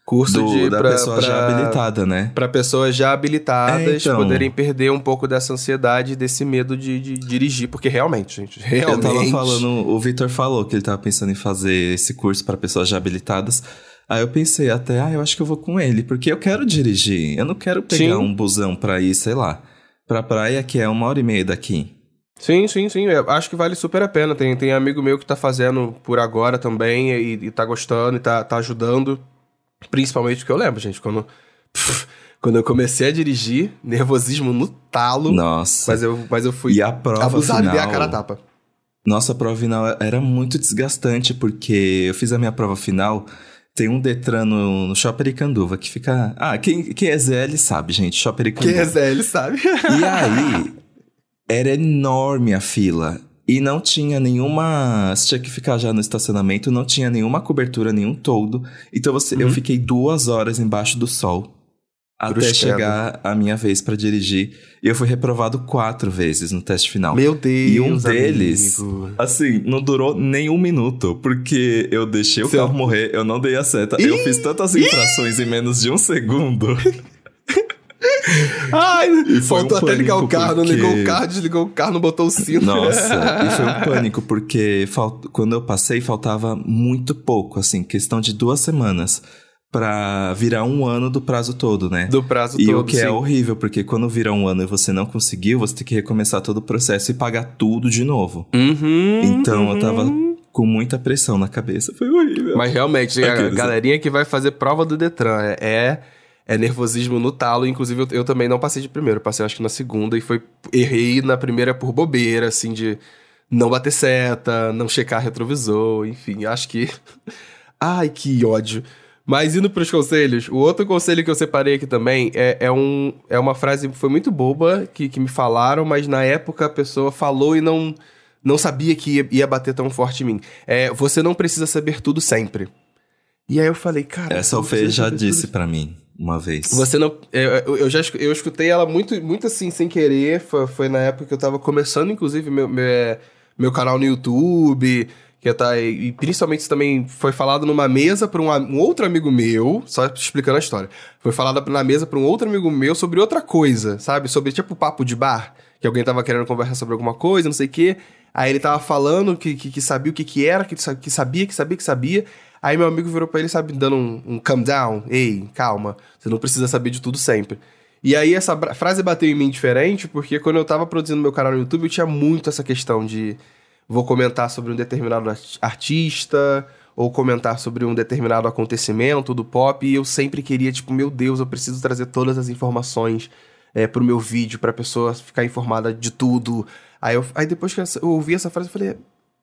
Curso Do, de da pra, pessoa pra, já habilitada, né? Para pessoas já habilitadas é, então... poderem perder um pouco dessa ansiedade, desse medo de, de, dirigir, porque realmente, gente, realmente. Eu tava falando, o Victor falou que ele tava pensando em fazer esse curso para pessoas já habilitadas. Aí eu pensei até, ah, eu acho que eu vou com ele, porque eu quero dirigir. Eu não quero pegar sim. um busão pra ir, sei lá, pra praia que é uma hora e meia daqui. Sim, sim, sim. Eu acho que vale super a pena. Tem, tem amigo meu que tá fazendo por agora também e, e tá gostando e tá, tá ajudando. Principalmente porque eu lembro, gente, quando. Pff, quando eu comecei a dirigir, nervosismo no talo. Nossa. Mas eu, mas eu fui e a prova abusado final... e dei a cara a tapa. Nossa, a prova final era muito desgastante, porque eu fiz a minha prova final. Tem um Detran no, no Shopping Icanduva que fica. Ah, quem, quem é ZL sabe, gente. Shopping Icanduva. Quem é ZL sabe. E aí, era enorme a fila. E não tinha nenhuma. Você tinha que ficar já no estacionamento, não tinha nenhuma cobertura, nenhum todo. Então você, eu fiquei duas horas embaixo do sol até chegar a minha vez pra dirigir. E eu fui reprovado quatro vezes no teste final. Meu Deus. E um deles, amigo. assim, não durou nem um minuto, porque eu deixei o Seu- carro morrer, eu não dei a seta. Eu fiz tantas infrações em menos de um segundo. Ai, foi faltou um até ligar o carro, não porque- ligou o carro, desligou o carro, não botou o cinto. Nossa, e foi um pânico, porque fal- quando eu passei, faltava muito pouco, assim, questão de duas semanas pra virar um ano do prazo todo, né? Do prazo E todo, o que é sim. horrível, porque quando vira um ano e você não conseguiu, você tem que recomeçar todo o processo e pagar tudo de novo. Uhum, Então eu uhum. tava com muita pressão na cabeça. Foi horrível. Mas realmente, a galerinha que vai fazer prova do Detran é, é, nervosismo no talo. Inclusive, eu, eu também não passei de primeiro, passei acho que na segunda e foi. Errei na primeira por bobeira, assim, de não bater seta, não checar retrovisor, enfim, acho que. Ai, que ódio. Mas indo pros conselhos, o outro conselho que eu separei aqui também é, é, um, é uma frase que foi muito boba, que, que me falaram, mas na época a pessoa falou e não, não sabia que ia, ia bater tão forte em mim. É, você não precisa saber tudo sempre. E aí eu falei, cara... Essa o Fê já disse pra mim uma vez. Você não... Eu, eu já eu escutei ela muito, muito assim, sem querer. Foi, foi na época que eu tava começando, inclusive, meu, meu, é, meu canal no YouTube... Que tá, e principalmente isso também foi falado numa mesa para um, um outro amigo meu, só explicando a história. Foi falado na mesa para um outro amigo meu sobre outra coisa, sabe? Sobre tipo papo de bar, que alguém tava querendo conversar sobre alguma coisa, não sei o quê. Aí ele tava falando que, que, que sabia o que que era, que, que sabia, que sabia, que sabia. Aí meu amigo virou pra ele, sabe, dando um, um calm down. Ei, calma, você não precisa saber de tudo sempre. E aí essa frase bateu em mim diferente, porque quando eu tava produzindo meu canal no YouTube, eu tinha muito essa questão de vou comentar sobre um determinado art- artista ou comentar sobre um determinado acontecimento do pop e eu sempre queria tipo meu Deus eu preciso trazer todas as informações é, pro meu vídeo pra pessoa ficar informada de tudo aí, eu, aí depois que eu ouvi essa frase eu falei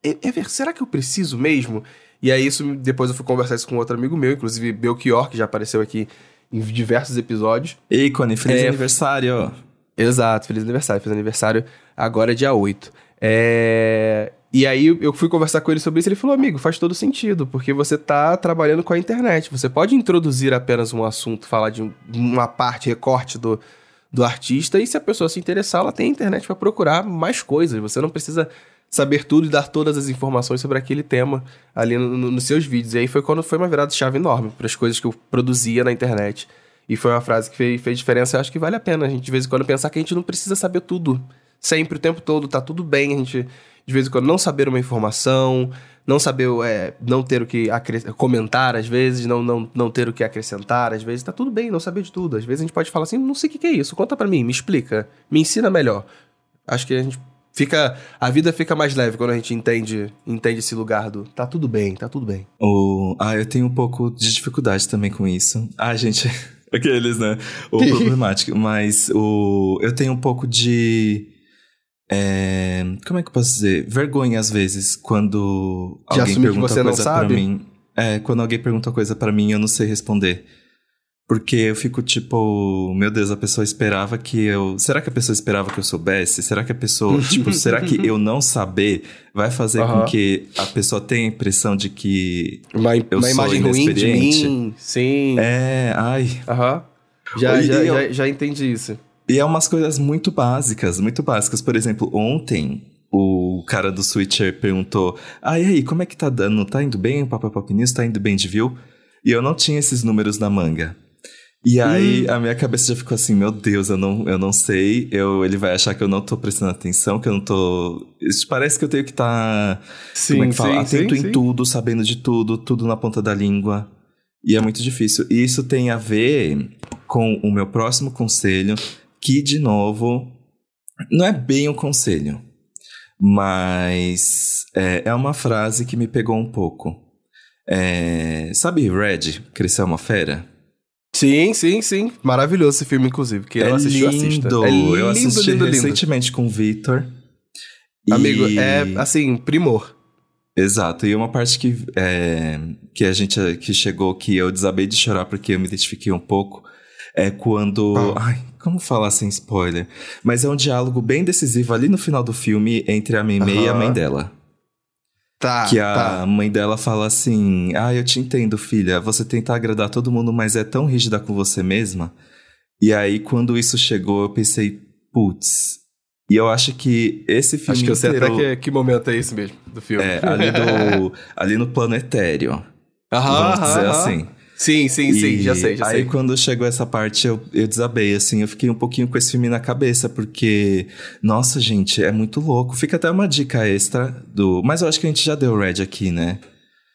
é, é será que eu preciso mesmo e aí isso depois eu fui conversar isso com outro amigo meu inclusive Belchior que já apareceu aqui em diversos episódios Ícone, feliz É. aniversário! Exato, feliz aniversário. Feliz aniversário agora é dia 8. É... E aí eu fui conversar com ele sobre isso ele falou, amigo, faz todo sentido, porque você tá trabalhando com a internet. Você pode introduzir apenas um assunto, falar de um- uma parte, recorte do, do artista, e se a pessoa se interessar, ela tem a internet para procurar mais coisas. Você não precisa saber tudo e dar todas as informações sobre aquele tema ali no- no- nos seus vídeos. E aí foi quando foi uma virada chave enorme para as coisas que eu produzia na internet. E foi uma frase que fez, fez diferença. Eu acho que vale a pena a gente, de vez em quando, pensar que a gente não precisa saber tudo. Sempre, o tempo todo, tá tudo bem a gente, de vez em quando, não saber uma informação, não saber, é, não ter o que comentar, às vezes, não, não, não ter o que acrescentar, às vezes, tá tudo bem não saber de tudo. Às vezes a gente pode falar assim, não sei o que que é isso, conta pra mim, me explica, me ensina melhor. Acho que a gente fica, a vida fica mais leve quando a gente entende, entende esse lugar do, tá tudo bem, tá tudo bem. O... Ah, eu tenho um pouco de dificuldade também com isso. Ah, gente, aqueles, né? O problemático. Mas o... eu tenho um pouco de. é, Como é que eu posso dizer? Vergonha às vezes quando De alguém assumir que pergunta você não coisa sabe? pra mim. É, quando alguém pergunta coisa pra mim eu não sei responder. Porque eu fico tipo, meu Deus, a pessoa esperava que eu. Será que a pessoa esperava que eu soubesse? Será que a pessoa. tipo, será que eu não saber vai fazer com que a pessoa tenha a impressão de que. Uma, Eu uma sou imagem ruim de mim, sim. É, ai. Aham. Já, já, eu- já, já entendi isso. E é umas coisas muito básicas, muito básicas. Por exemplo, ontem o cara do Switcher perguntou: Ah, e aí, como é que tá dando? Tá indo bem o Papa Pop News? Tá indo bem de view? E eu não tinha esses números na manga. E aí a minha cabeça já ficou assim, meu Deus, eu não, eu não sei, eu, ele vai achar que eu não tô prestando atenção, que eu não tô. Parece que eu tenho que estar como é que fala? atento em tudo, sabendo de tudo, tudo na ponta da língua. E é muito difícil. E isso tem a ver com o meu próximo conselho, que, de novo, não é bem um conselho, mas é, é uma frase que me pegou um pouco. É, sabe Red, Cresceu uma Fera? Sim, sim, sim. Maravilhoso esse filme, inclusive. Que é eu assistiu, lindo. assista. É lindo, eu assisti lindo, lindo. recentemente com o Victor. Amigo, é assim, primor. Exato, e uma parte que, é, que a gente que chegou que eu desabei de chorar porque eu me identifiquei um pouco é quando. Ah. Ai, como falar sem spoiler? Mas é um diálogo bem decisivo ali no final do filme entre a Mei uhum. e a mãe dela. Tá. Que a tá. mãe dela fala assim: Ah, eu te entendo, filha. Você tenta agradar todo mundo, mas é tão rígida com você mesma. E aí, quando isso chegou, eu pensei, putz. E eu acho que esse filme. Acho que eu sei até que, que, momento é esse mesmo do filme. É, ali, do, ali no plano etéreo. Aham, vamos dizer assim. Sim, sim, e sim, já sei, já aí, sei. Aí quando chegou essa parte, eu, eu desabei, assim, eu fiquei um pouquinho com esse filme na cabeça, porque, nossa, gente, é muito louco. Fica até uma dica extra do. Mas eu acho que a gente já deu red aqui, né?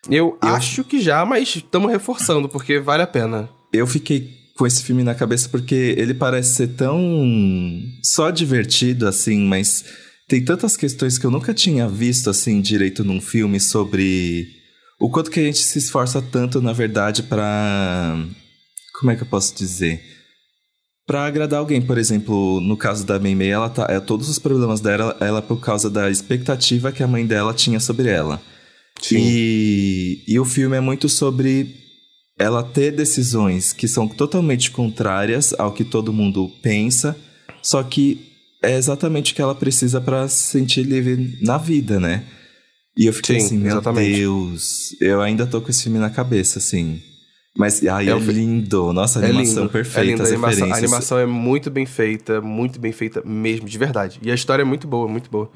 Eu, eu... acho que já, mas estamos reforçando, porque vale a pena. Eu fiquei com esse filme na cabeça porque ele parece ser tão só divertido, assim, mas tem tantas questões que eu nunca tinha visto, assim, direito num filme sobre o quanto que a gente se esforça tanto, na verdade, para como é que eu posso dizer? Para agradar alguém, por exemplo, no caso da Mei Mei, ela tá, é, todos os problemas dela, ela é por causa da expectativa que a mãe dela tinha sobre ela. Sim. E, e o filme é muito sobre ela ter decisões que são totalmente contrárias ao que todo mundo pensa, só que é exatamente o que ela precisa para se sentir livre na vida, né? E eu fiquei Sim, assim, meu exatamente. Deus, eu ainda tô com esse filme na cabeça, assim. Mas ai, é, é lindo. Nossa, a é animação lindo, perfeita, é lindo. A animação, a animação é muito bem feita, muito bem feita mesmo, de verdade. E a história é muito boa, muito boa.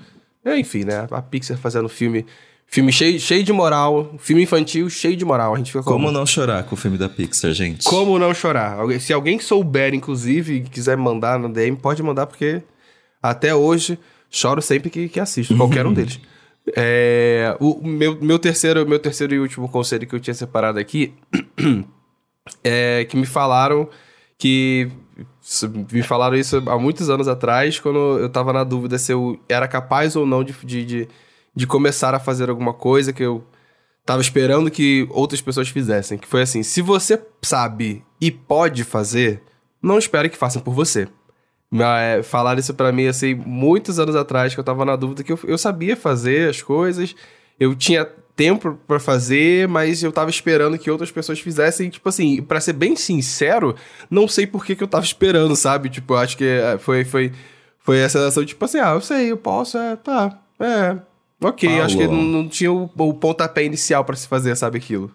É, enfim, né? A Pixar fazendo filme Filme cheio, cheio de moral, filme infantil cheio de moral. A gente fica como? como não chorar com o filme da Pixar, gente? Como não chorar? Se alguém souber, inclusive, e quiser mandar no DM, pode mandar, porque até hoje choro sempre que, que assisto, qualquer um deles. É, o meu, meu, terceiro, meu terceiro e último conselho que eu tinha separado aqui é que me falaram que. Me falaram isso há muitos anos atrás, quando eu tava na dúvida se eu era capaz ou não de, de, de, começar a fazer alguma coisa que eu tava esperando que outras pessoas fizessem. Que foi assim: se você sabe e pode fazer, não espere que façam por você. Mas falaram isso para mim, assim, muitos anos atrás, que eu tava na dúvida que eu, eu sabia fazer as coisas, eu tinha tempo para fazer, mas eu tava esperando que outras pessoas fizessem, tipo assim, para ser bem sincero, não sei por que, que eu tava esperando, sabe? Tipo, acho que é, foi, foi, foi essa sensação, tipo assim, ah, eu sei, eu posso, é, tá, é, ok, Paulo. acho que não, não tinha o, o pontapé inicial para se fazer, sabe, aquilo.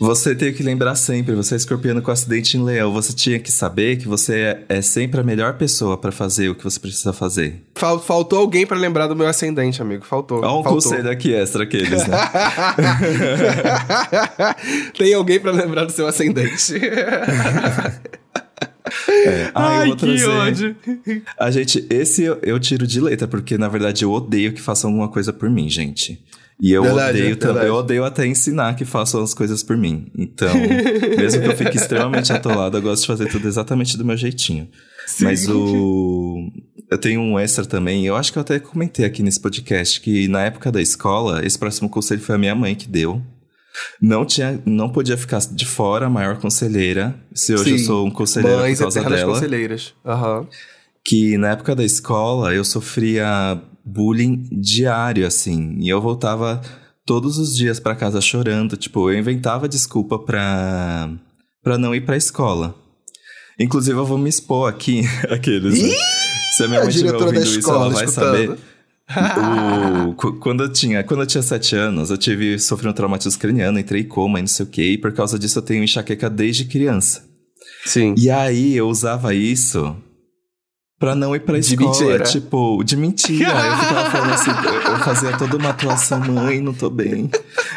Você tem que lembrar sempre, você é escorpiano com acidente em leão, você tinha que saber que você é, é sempre a melhor pessoa para fazer o que você precisa fazer. faltou alguém para lembrar do meu ascendente, amigo. Faltou. Olha um faltou. conselho aqui extra aqueles, né? tem alguém para lembrar do seu ascendente. É. Ah, Ai, que ódio. A gente, esse eu, eu, tiro de letra, porque na verdade eu odeio que façam alguma coisa por mim, gente. E eu verdade, odeio também, eu odeio até ensinar que façam as coisas por mim. Então, mesmo que eu fique extremamente atolado, eu gosto de fazer tudo exatamente do meu jeitinho. Sim. Mas o. Eu tenho um extra também, eu acho que eu até comentei aqui nesse podcast, que na época da escola, esse próximo conselho foi a minha mãe que deu. Não, tinha, não podia ficar de fora a maior conselheira. Se hoje Sim. eu sou um conselheiro Mães por causa dela. conselheiras. Uhum. Que na época da escola eu sofria bullying diário, assim. E eu voltava todos os dias para casa chorando. Tipo, eu inventava desculpa pra, pra não ir pra escola. Inclusive, eu vou me expor aqui, aqueles. Né? Se a minha mãe estiver ouvindo isso, ela vai escutando. saber. o, quando, eu tinha, quando eu tinha sete anos, eu tive sofri um traumatismo craniano, entrei em coma e não sei o que, e por causa disso eu tenho enxaqueca desde criança. Sim. E aí eu usava isso pra não ir pra de escola. Mentira. Tipo, de mentira. Aí eu ficava falando assim, eu fazia toda uma atuação, mãe, não tô bem.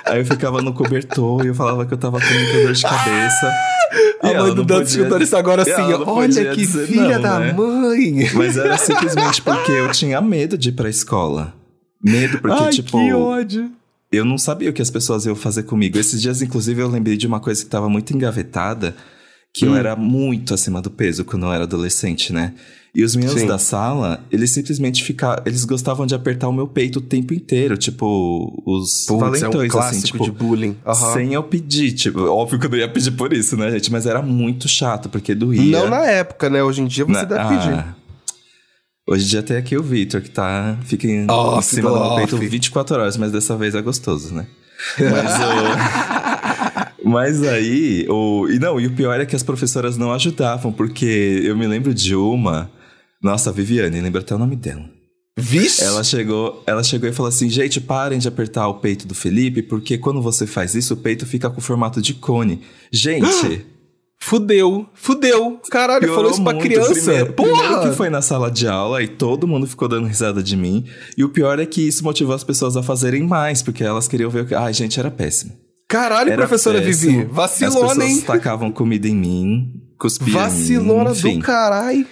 Aí eu ficava no cobertor e eu falava que eu tava com dor de cabeça. A mãe do Dante escutando isso agora assim, olha que filha não, da né? mãe. Mas era simplesmente porque eu tinha medo de ir pra escola. Medo, porque, Ai, tipo. Que ódio. Eu não sabia o que as pessoas iam fazer comigo. Esses dias, inclusive, eu lembrei de uma coisa que tava muito engavetada, que hum. eu era muito acima do peso quando eu era adolescente, né? E os meninos Sim. da sala, eles simplesmente ficavam. Eles gostavam de apertar o meu peito o tempo inteiro. Tipo, os Puts, valentões, é um assim, tipo. de bullying. Uhum. Sem eu pedir. Tipo, óbvio que eu não ia pedir por isso, né, gente? Mas era muito chato, porque doía. Não na época, né? Hoje em dia você na... deve pedir. Ah. Hoje em dia tem aqui o Victor, que tá, fica em, Off em cima do do meu peito off. 24 horas, mas dessa vez é gostoso, né? Mas, o... mas aí, o... e não, e o pior é que as professoras não ajudavam, porque eu me lembro de uma, nossa, a Viviane, lembro até o nome dela. Vixe! Ela chegou, ela chegou e falou assim: gente, parem de apertar o peito do Felipe, porque quando você faz isso, o peito fica com formato de cone. Gente, Fudeu, fudeu. Caralho, piorou falou isso pra criança. Primeiro, Porra! primeiro que foi na sala de aula e todo mundo ficou dando risada de mim. E o pior é que isso motivou as pessoas a fazerem mais, porque elas queriam ver o que. Ai, gente, era péssimo. Caralho, Era professora péssimo. Vivi. As Vacilona, pessoas hein? tacavam comida em mim, cuspiam Vacilona em mim, enfim. do caralho.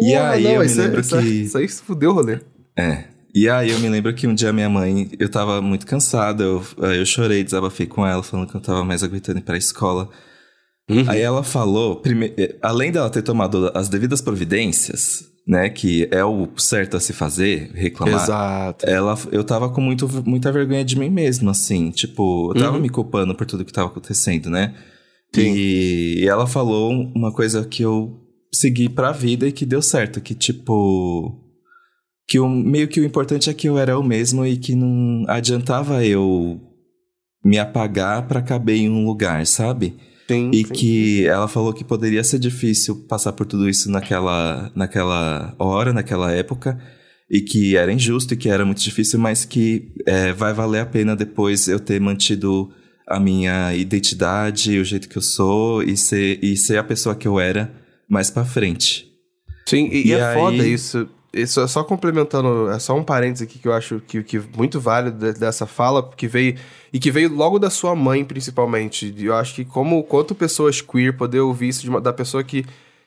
E aí eu me isso, lembro isso, que- Isso aí fudeu o rolê. É. E aí eu me lembro que um dia minha mãe, eu tava muito cansada, eu, eu chorei, desabafei com ela, falando que eu não tava mais aguentando ir pra escola. Uhum. Aí ela falou, prime- eh, além dela ter tomado as devidas providências, né, que é o certo a se fazer, reclamar. Exato. Ela, eu tava com muito, muita vergonha de mim mesmo, assim, tipo, eu tava Uhum. me culpando por tudo que tava acontecendo, né? Sim. E, ela falou uma coisa que eu segui pra vida e que deu certo, que tipo que o, meio que o importante é que eu era eu mesmo e que não adiantava eu me apagar pra caber em um lugar, sabe? Sim, E sim. que ela falou que poderia ser difícil passar por tudo isso naquela, naquela hora, naquela época, e que era injusto e que era muito difícil, mas que é, vai valer a pena depois eu ter mantido a minha identidade, o jeito que eu sou e ser, e ser a pessoa que eu era mais pra frente. Sim, e, e é aí- foda isso. Isso é só complementando, é só um parênteses aqui que eu acho que, que muito válido de- dessa fala, que veio e que veio logo da sua mãe, principalmente. Eu acho que como quanto pessoas queer poder ouvir isso de uma- da pessoa que,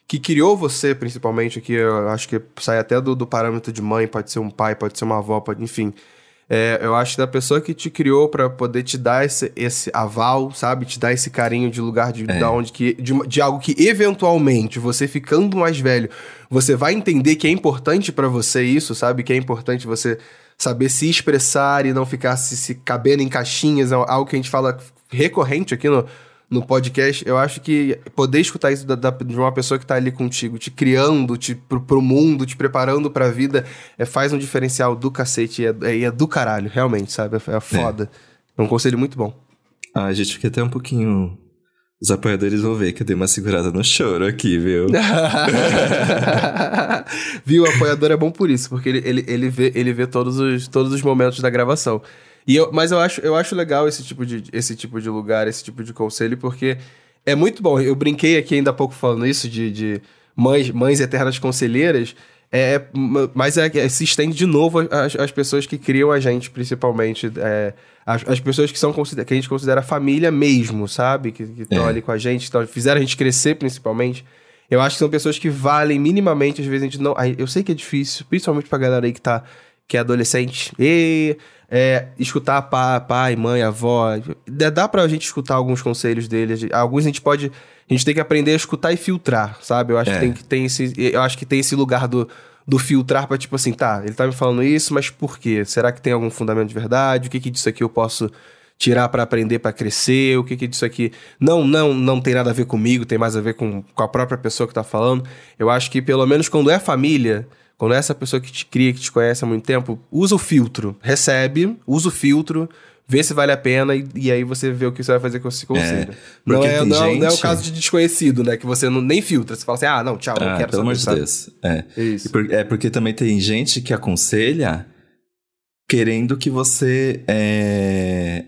que criou você, principalmente, aqui eu acho que sai até do, do parâmetro de mãe, pode ser um pai, pode ser uma avó, pode, enfim. É, eu acho que da pessoa que te criou pra poder te dar esse, esse aval, sabe? Te dar esse carinho de lugar de, É. da onde que, de, de algo que eventualmente você ficando mais velho, você vai entender que é importante pra você isso, sabe? Que é importante você saber se expressar e não ficar se, se cabendo em caixinhas, é algo que a gente fala recorrente aqui no, no podcast. Eu acho que poder escutar isso da- da- de uma pessoa que tá ali contigo, te criando te, pro, pro mundo, te preparando pra vida, é, faz um diferencial do cacete e é, é, é do caralho, realmente, sabe? É, é foda. É um conselho muito bom. Ah, a gente fica até um pouquinho. Os apoiadores vão ver que eu dei uma segurada no choro aqui, viu? Viu? O apoiador é bom por isso, porque ele, ele, ele, vê, ele vê todos os, todos os momentos da gravação. E eu, mas eu acho, eu acho legal esse tipo, de, esse tipo de lugar, esse tipo de conselho, porque é muito bom. Eu brinquei aqui ainda há pouco falando isso, de, de mães, mães eternas conselheiras, é, mas é, é- se estende de novo às, às pessoas que criam a gente, principalmente. é, as, as pessoas que, são, que a gente considera família mesmo, sabe? Que estão É. ali com a gente, tão- fizeram a gente crescer, principalmente. Eu acho que são pessoas que valem minimamente, às vezes a gente não. Eu sei que é difícil, principalmente pra galera aí que tá. Que é adolescente. E é, escutar pai, pai, mãe, avó. Dá dá pra gente escutar alguns conselhos deles. Alguns a gente pode. A gente tem que aprender a escutar e filtrar, sabe? Eu acho É. que tem que tem esse. Eu acho que tem esse lugar do, do filtrar pra, tipo assim, tá, ele tá me falando isso, mas por quê? Será que tem algum fundamento de verdade? O que que disso aqui eu posso tirar pra aprender pra crescer? O que que disso aqui não não não tem nada a ver comigo, tem mais a ver com, com a própria pessoa que tá falando. Eu acho que pelo menos quando é família, quando é essa pessoa que te cria, que te conhece há muito tempo, usa o filtro, recebe, usa o filtro, vê se vale a pena e, e aí você vê o que você vai fazer com esse conselho. não, porque é, não, é- não é o gente- caso de desconhecido, né? Que você não, nem filtra. Você fala assim, ah, não, tchau, não Ah, quero pelo amor de Deus. É. Isso. Por- é porque também tem gente que aconselha querendo que você é,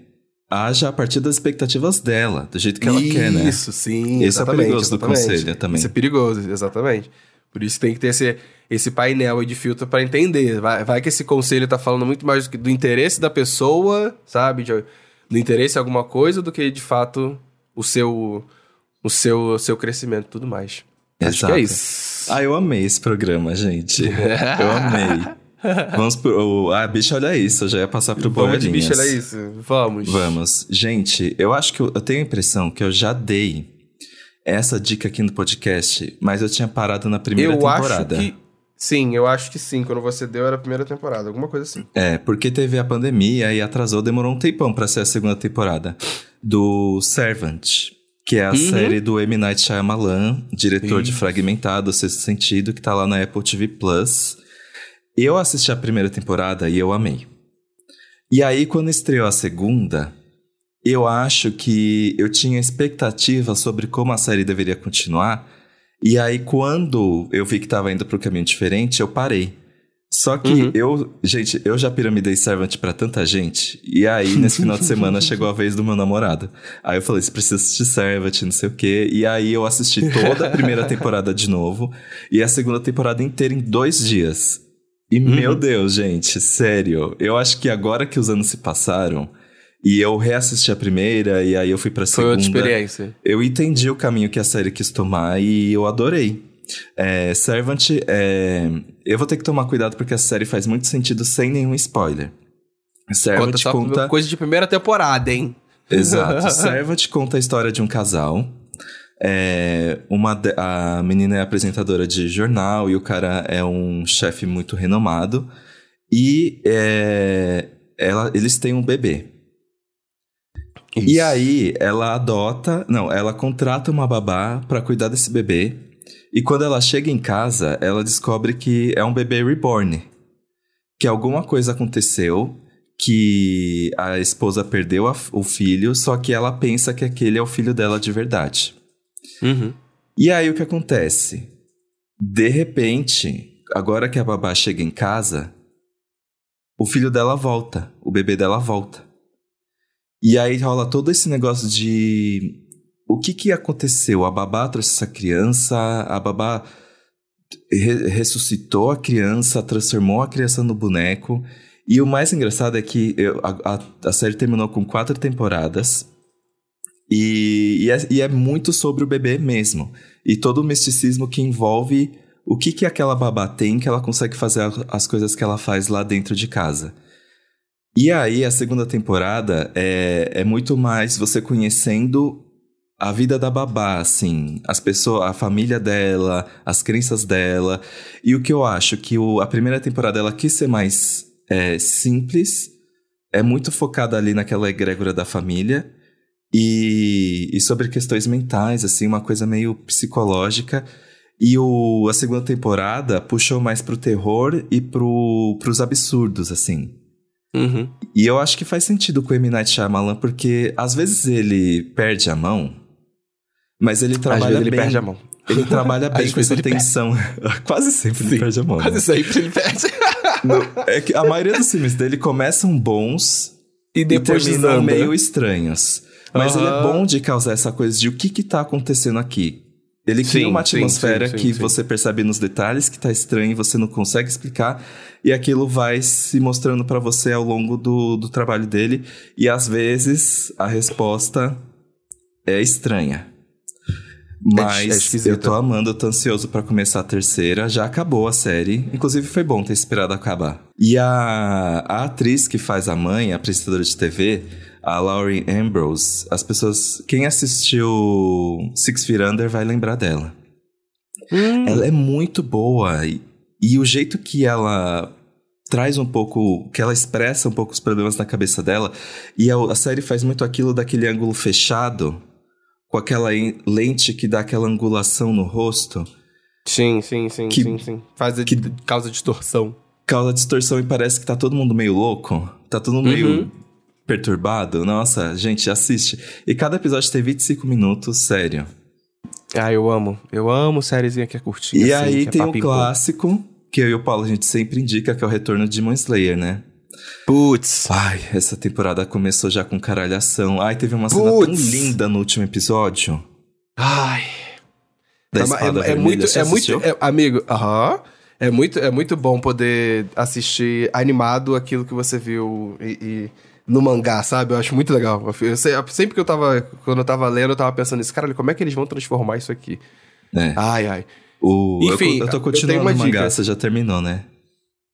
haja a partir das expectativas dela, do jeito que ela quer, né? Isso, sim. Esse é exatamente, perigoso do conselho também. Isso é perigoso, exatamente. Por isso tem que ter esse, esse painel aí de filtro pra entender. Vai, vai que esse conselho tá falando muito mais do, que- do interesse da pessoa, sabe? De- do interesse em alguma coisa do que, de fato, o seu, o seu, o seu crescimento e tudo mais. Acho que Exato. é isso. Ah, eu amei esse programa, gente. eu amei. Vamos pro. Ah, bicho, olha isso. Eu já ia passar pro Vamos de bicho, olha isso. Vamos. Vamos. Gente, eu acho que eu, eu tenho a impressão que eu já dei essa dica aqui no podcast, mas eu tinha parado na primeira Eu temporada. acho que... Sim, eu acho que sim. Quando você deu, era a primeira temporada. Alguma coisa assim. É, porque teve a pandemia e atrasou, demorou um tempão pra ser a segunda temporada. Do Servant, que é a Uhum. série do M. Night Shyamalan, diretor de Isso. Fragmentado, Sexto Sentido, que tá lá na Apple TV Plus. eu assisti a primeira temporada e eu amei. E aí, quando estreou a segunda, eu acho que eu tinha expectativa sobre como a série deveria continuar. E aí, quando eu vi que tava indo um caminho diferente, eu parei. Só que uhum. eu, gente, eu já piramidei Servant para tanta gente. E aí, nesse final de semana, chegou a vez do meu namorado. Aí eu falei: você precisa assistir Servant, não sei o quê. E aí eu assisti toda a primeira temporada de novo. E a segunda temporada inteira em dois dias. E uhum. meu Deus, gente, sério. Eu acho que agora que os anos se passaram. E eu reassisti a primeira, e aí eu fui pra segunda. Foi outra experiência. Eu entendi o caminho que a série quis tomar e eu adorei. É, Servant, é, eu vou ter que tomar cuidado porque a série faz muito sentido sem nenhum spoiler. Servant conta, conta... coisa de primeira temporada, hein? Exato. Servant conta a história de um casal. É, uma de... a menina é apresentadora de jornal e o cara é um chefe muito renomado. E é, ela, eles têm um bebê. Isso. E aí ela adota, não, ela contrata uma babá para cuidar desse bebê. E quando ela chega em casa, ela descobre que é um bebê reborn. Que alguma coisa aconteceu, que a esposa perdeu a, o filho, só que ela pensa que aquele é o filho dela de verdade. Uhum. E aí o que acontece? De repente, agora que a babá chega em casa, o filho dela volta, o bebê dela volta. E aí rola todo esse negócio de o que que aconteceu? A babá trouxe essa criança, a babá re ressuscitou a criança, transformou a criança no boneco. E o mais engraçado é que eu, a, a, série terminou com quatro temporadas. E, e, é, e, é, muito sobre o bebê mesmo. E todo o misticismo que envolve o que, que aquela babá tem que ela consegue fazer as coisas que ela faz lá dentro de casa. E aí, a segunda temporada é, é muito mais você conhecendo a vida da babá, assim, as pessoas, a família dela, as crenças dela. E o que eu acho que o, a primeira temporada ela quis ser mais é, simples, é muito focada ali naquela egrégora da família e, e sobre questões mentais, assim, uma coisa meio psicológica. E o, a segunda temporada puxou mais pro terror e pro, pros absurdos, assim. Uhum. E eu acho que faz sentido com o M. Night Shyamalan, porque às vezes ele perde a mão mas ele trabalha ele bem. perde a mão. Ele trabalha bem com essa tensão. Quase sempre Sim, ele perde a mão. Quase né? sempre ele perde. Não, é que a maioria dos filmes dele começam bons e depois e terminam meio estranhos. Mas uhum. ele é bom de causar essa coisa de o que que tá acontecendo aqui. Ele sim, cria uma atmosfera sim, sim, que você percebe nos detalhes que tá estranho e você não consegue explicar. E aquilo vai se mostrando para você ao longo do, do trabalho dele. E às vezes a resposta é estranha. É Mas é eu tô amando, eu tô ansioso para começar a terceira. Já acabou a série. Inclusive foi bom ter esperado acabar. E a, a atriz que faz a mãe, a apresentadora de TV, a Laurie Ambrose, as pessoas. Quem assistiu Six Feet Under vai lembrar dela. Hum. Ela é muito boa. E, e o jeito que ela traz um pouco, que ela expressa um pouco os problemas na cabeça dela. E a, a série faz muito aquilo daquele ângulo fechado com aquela lente que dá aquela angulação no rosto. Sim, sim, sim, que, sim, sim. Faz que causa distorção. Causa distorção e parece que tá todo mundo meio louco. Tá todo mundo uhum. meio perturbado. Nossa, gente, assiste. E cada episódio tem 25 minutos, sério. Ah, eu amo. Eu amo sériezinha que é curtinha. E assim, aí é tem o um clássico, que eu e o Paulo a gente sempre indica, que é o retorno de Demon Slayer, né? Putz. Ai, essa temporada começou já com caralhação. Ai, teve uma cena tão linda no último episódio. Ai. Da tá, é, é, muito, é muito, é, amigo, aham. Uh -huh, é muito, é muito bom poder assistir animado aquilo que você viu e, e no mangá, sabe? Eu acho muito legal. Eu sei, sempre que eu tava, quando eu tava lendo, eu tava pensando nisso, cara, como é que eles vão transformar isso aqui? É. Ai, ai. O, Enfim, eu, eu tô continuando eu o mangá, dica. você já terminou, né?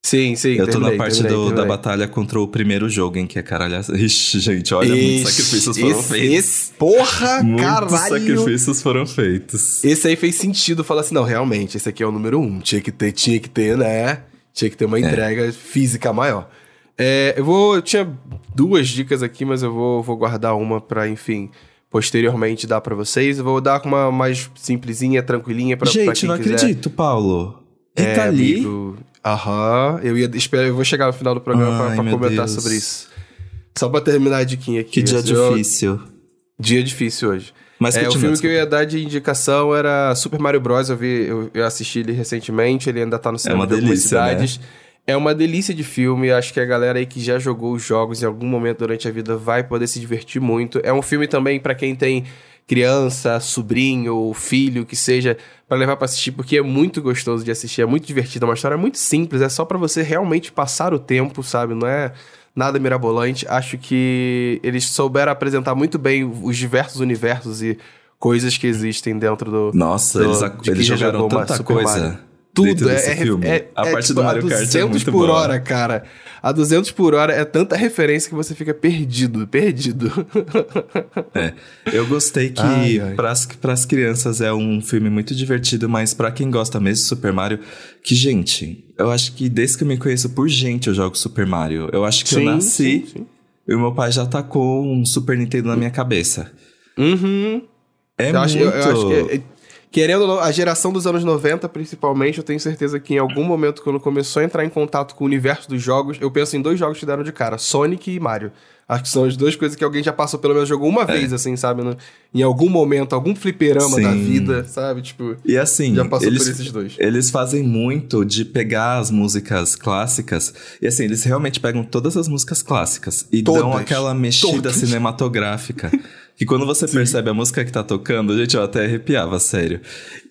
Sim, sim. Eu tô terminei, na parte terminei, do, terminei. da batalha contra o primeiro jogo em que é caralho. Ixi, gente, olha, Ixi, muitos sacrifícios foram esse, feitos. Esse, porra, muitos caralho! Muitos sacrifícios foram feitos. Esse aí fez sentido falar assim: não, realmente, esse aqui é o número um. Tinha que ter, tinha que ter, né? Tinha que ter uma é. entrega é. física maior. É, eu vou. Eu tinha duas dicas aqui, mas eu vou, vou guardar uma pra, enfim posteriormente dar para vocês. Eu vou dar uma mais simplesinha, tranquilinha para Gente, pra quem não quiser. acredito, Paulo. É, Lee. Amigo, Aham, eu ia esperar, eu vou chegar no final do programa pra comentar Deus. sobre isso. Só pra terminar a diquinha aqui. Que dia assim, difícil. Eu... Dia difícil hoje. Mas é, o filme que eu ia dar de indicação era Super Mario Bros. Eu vi, eu, eu assisti ele recentemente, ele ainda tá no cinema é uma de delícia, cidades. Né? É uma delícia de filme, acho que a galera aí que já jogou os jogos em algum momento durante a vida vai poder se divertir muito. É um filme também para quem tem criança, sobrinho, filho, que seja, para levar para assistir, porque é muito gostoso de assistir, é muito divertido, é uma história muito simples, é só para você realmente passar o tempo, sabe? Não é nada mirabolante. Acho que eles souberam apresentar muito bem os diversos universos e coisas que existem dentro do. Nossa, do, eles, de eles jogaram tanta coisa. Mario tudo. É, é, filme. é, a é, parte tipo, do Mario Kart 200 é muito por boa. hora, cara. A 200 por hora é tanta referência que você fica perdido, perdido. é. Eu gostei que para as crianças é um filme muito divertido, mas para quem gosta mesmo de Super Mario, que gente, eu acho que desde que eu me conheço por gente eu jogo Super Mario. Eu acho que sim, eu nasci sim, sim. e o meu pai já tacou um Super Nintendo na minha cabeça. Uhum. É eu muito... Acho, eu, eu acho que Querendo a geração dos anos 90, principalmente, eu tenho certeza que em algum momento, quando começou a entrar em contato com o universo dos jogos, eu penso em dois jogos que deram de cara: Sonic e Mario. Acho que são as duas coisas que alguém já passou, pelo menos jogou uma é. vez, assim, sabe? No, em algum momento, algum fliperama Sim. da vida, sabe? Tipo. E assim, já passou eles, por esses dois. Eles fazem muito de pegar as músicas clássicas. E assim, eles realmente pegam todas as músicas clássicas e todas, dão aquela mexida cinematográfica. Que quando você Sim. percebe a música que tá tocando, gente, eu até arrepiava, sério.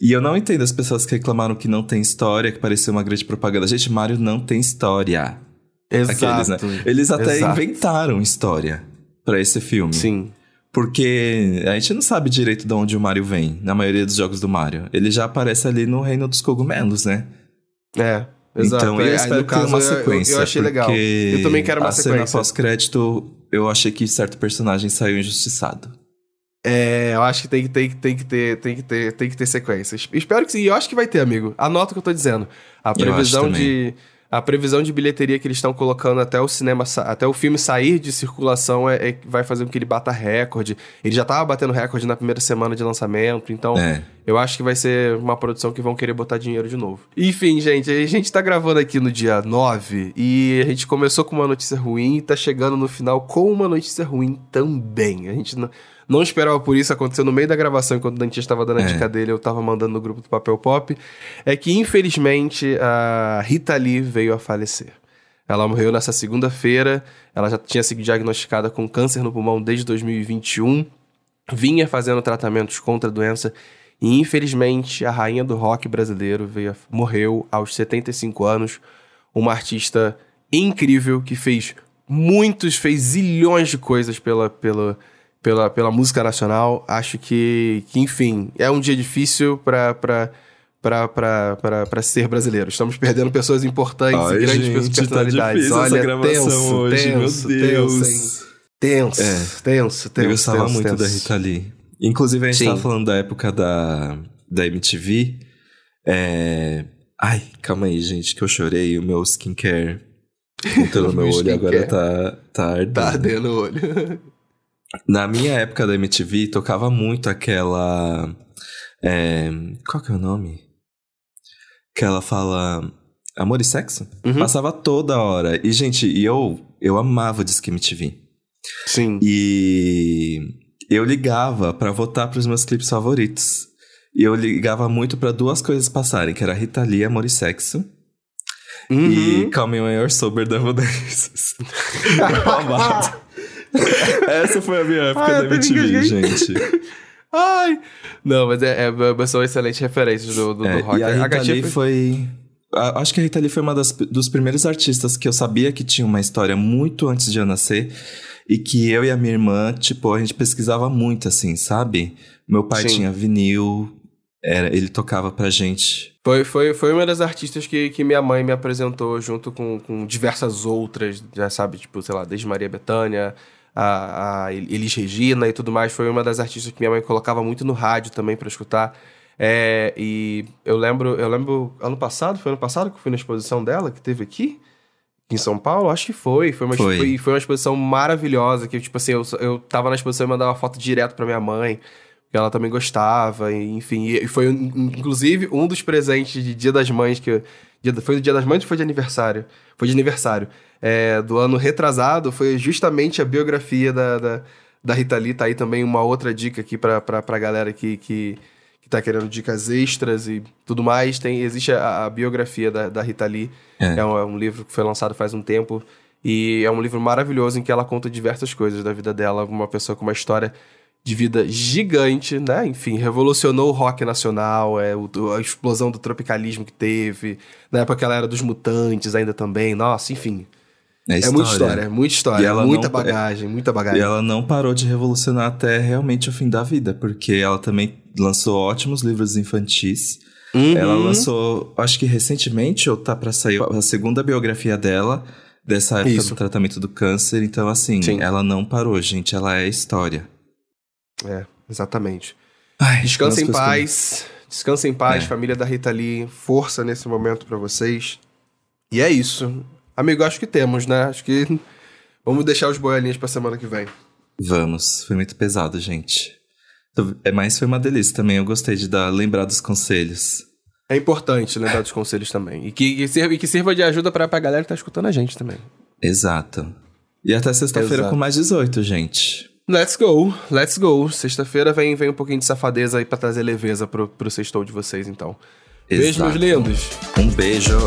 E eu não entendo as pessoas que reclamaram que não tem história, que pareceu uma grande propaganda. Gente, Mario não tem história. Exato. Aqueles, né? Eles até Exato. inventaram história para esse filme. Sim. Porque a gente não sabe direito de onde o Mario vem, na maioria dos jogos do Mario. Ele já aparece ali no Reino dos Cogumelos, né? É. Exato. Então, eu é, espero que tenha uma sequência. Eu, eu achei legal. Eu também quero uma a sequência. A cena pós-crédito, eu achei que certo personagem saiu injustiçado. É, eu acho que tem, tem, tem, que ter, tem, que ter, tem que ter sequência. Espero que sim. Eu acho que vai ter, amigo. Anota o que eu tô dizendo. A previsão de a previsão de bilheteria que eles estão colocando até o cinema, até o filme sair de circulação é, é vai fazer com que ele bata recorde. Ele já tava batendo recorde na primeira semana de lançamento, então é. eu acho que vai ser uma produção que vão querer botar dinheiro de novo. Enfim, gente, a gente tá gravando aqui no dia 9 e a gente começou com uma notícia ruim e tá chegando no final com uma notícia ruim também. A gente não não esperava por isso, aconteceu no meio da gravação, enquanto o dentista estava dando a é. dica dele, eu estava mandando no grupo do Papel Pop. É que, infelizmente, a Rita Lee veio a falecer. Ela morreu nessa segunda-feira, ela já tinha sido diagnosticada com câncer no pulmão desde 2021, vinha fazendo tratamentos contra a doença e, infelizmente, a rainha do rock brasileiro veio, morreu aos 75 anos. Uma artista incrível que fez muitos, fez zilhões de coisas pela, pela, pela, pela música nacional. Acho que, que enfim, é um dia difícil para para ser brasileiro. Estamos perdendo pessoas importantes Ai, e grandes gente, tá personalidades. Tá Olha, gravação tenso, hoje, tenso, meu Deus. Tenso, tenso, é, tenso, tenso. Eu gostava tenso, muito tenso. da Rita Lee. Inclusive, a gente Sim. tava falando da época da, da MTV. É... Ai, calma aí, gente, que eu chorei. O meu skincare entrou no meu olho agora tá, tá ardendo. Tá ardendo o olho. Na minha época da MTV, tocava muito aquela. É, qual que é o nome? Que ela fala. Amor e sexo? Uhum. Passava toda hora. E, gente, eu, eu amava o Disque MTV. Sim. E eu ligava para votar pros meus clipes favoritos. E eu ligava muito para duas coisas passarem, que era Rita Lee, Amor e Sexo. Uhum. E Call Me When You're Sober da Evanescence. eu amava. Essa foi a minha época Ai, da MTV, gente. Ai! Não, mas é, é, são excelentes referências do, do, é, do rock. E a Rita Lee foi... foi... Acho que a Rita Lee foi uma das, dos primeiros artistas que eu sabia que tinha uma história muito antes de eu nascer. E que eu e a minha irmã, tipo, a gente pesquisava muito, assim, sabe? Meu pai Sim. tinha vinil, era, ele tocava pra gente. Foi, foi, foi uma das artistas que, que minha mãe me apresentou junto com, com diversas outras, já sabe, tipo, sei lá, desde Maria Bethânia, a, a Elis Regina e tudo mais. Foi uma das artistas que minha mãe colocava muito no rádio também para escutar. É, e eu lembro, eu lembro ano passado, foi ano passado que eu fui na exposição dela, que teve aqui, em São Paulo? Acho que foi. Foi uma, foi. Foi, foi uma exposição maravilhosa, que tipo assim, eu, eu tava na exposição e mandava foto direto pra minha mãe. ela também gostava, enfim. E foi, inclusive, um dos presentes de Dia das Mães que. Foi do Dia das Mães ou foi de aniversário? Foi de aniversário. É, do ano retrasado, foi justamente a biografia da, da, da Rita Lee. Tá aí também uma outra dica aqui pra, pra, pra galera que, que, que tá querendo dicas extras e tudo mais. Tem, existe a, a biografia da, da Rita Lee. É. É, um, é um livro que foi lançado faz um tempo. E é um livro maravilhoso em que ela conta diversas coisas da vida dela. Uma pessoa com uma história de vida gigante, né? Enfim, revolucionou o rock nacional, é, o, a explosão do tropicalismo que teve. Na época ela era dos mutantes ainda também. Nossa, enfim. É, é muita história, é muita história, muita não, bagagem, muita bagagem. E ela não parou de revolucionar até realmente o fim da vida, porque ela também lançou ótimos livros infantis. Uhum. Ela lançou, acho que recentemente, ou tá para sair a segunda biografia dela, dessa época Isso. do tratamento do câncer. Então, assim, Sim. ela não parou, gente. Ela é história. É, exatamente. Ai, Descansa em paz. Que... Descansa em paz, é. família da Rita Lee. Força nesse momento para vocês. E é isso. Amigo, acho que temos, né? Acho que vamos deixar os boiolinhos pra semana que vem. Vamos. Foi muito pesado, gente. É, mas foi uma delícia também. Eu gostei de dar, lembrar dos conselhos. É importante lembrar dos conselhos também. E que, que, sirva, e que sirva de ajuda pra, pra galera que tá escutando a gente também. Exato. E até sexta-feira com mais 18, gente. Let's go, let's go. Sexta-feira vem, vem um pouquinho de safadeza aí pra trazer leveza pro, pro sextou de vocês, então. Exato. Beijo, meus lindos. Um beijo.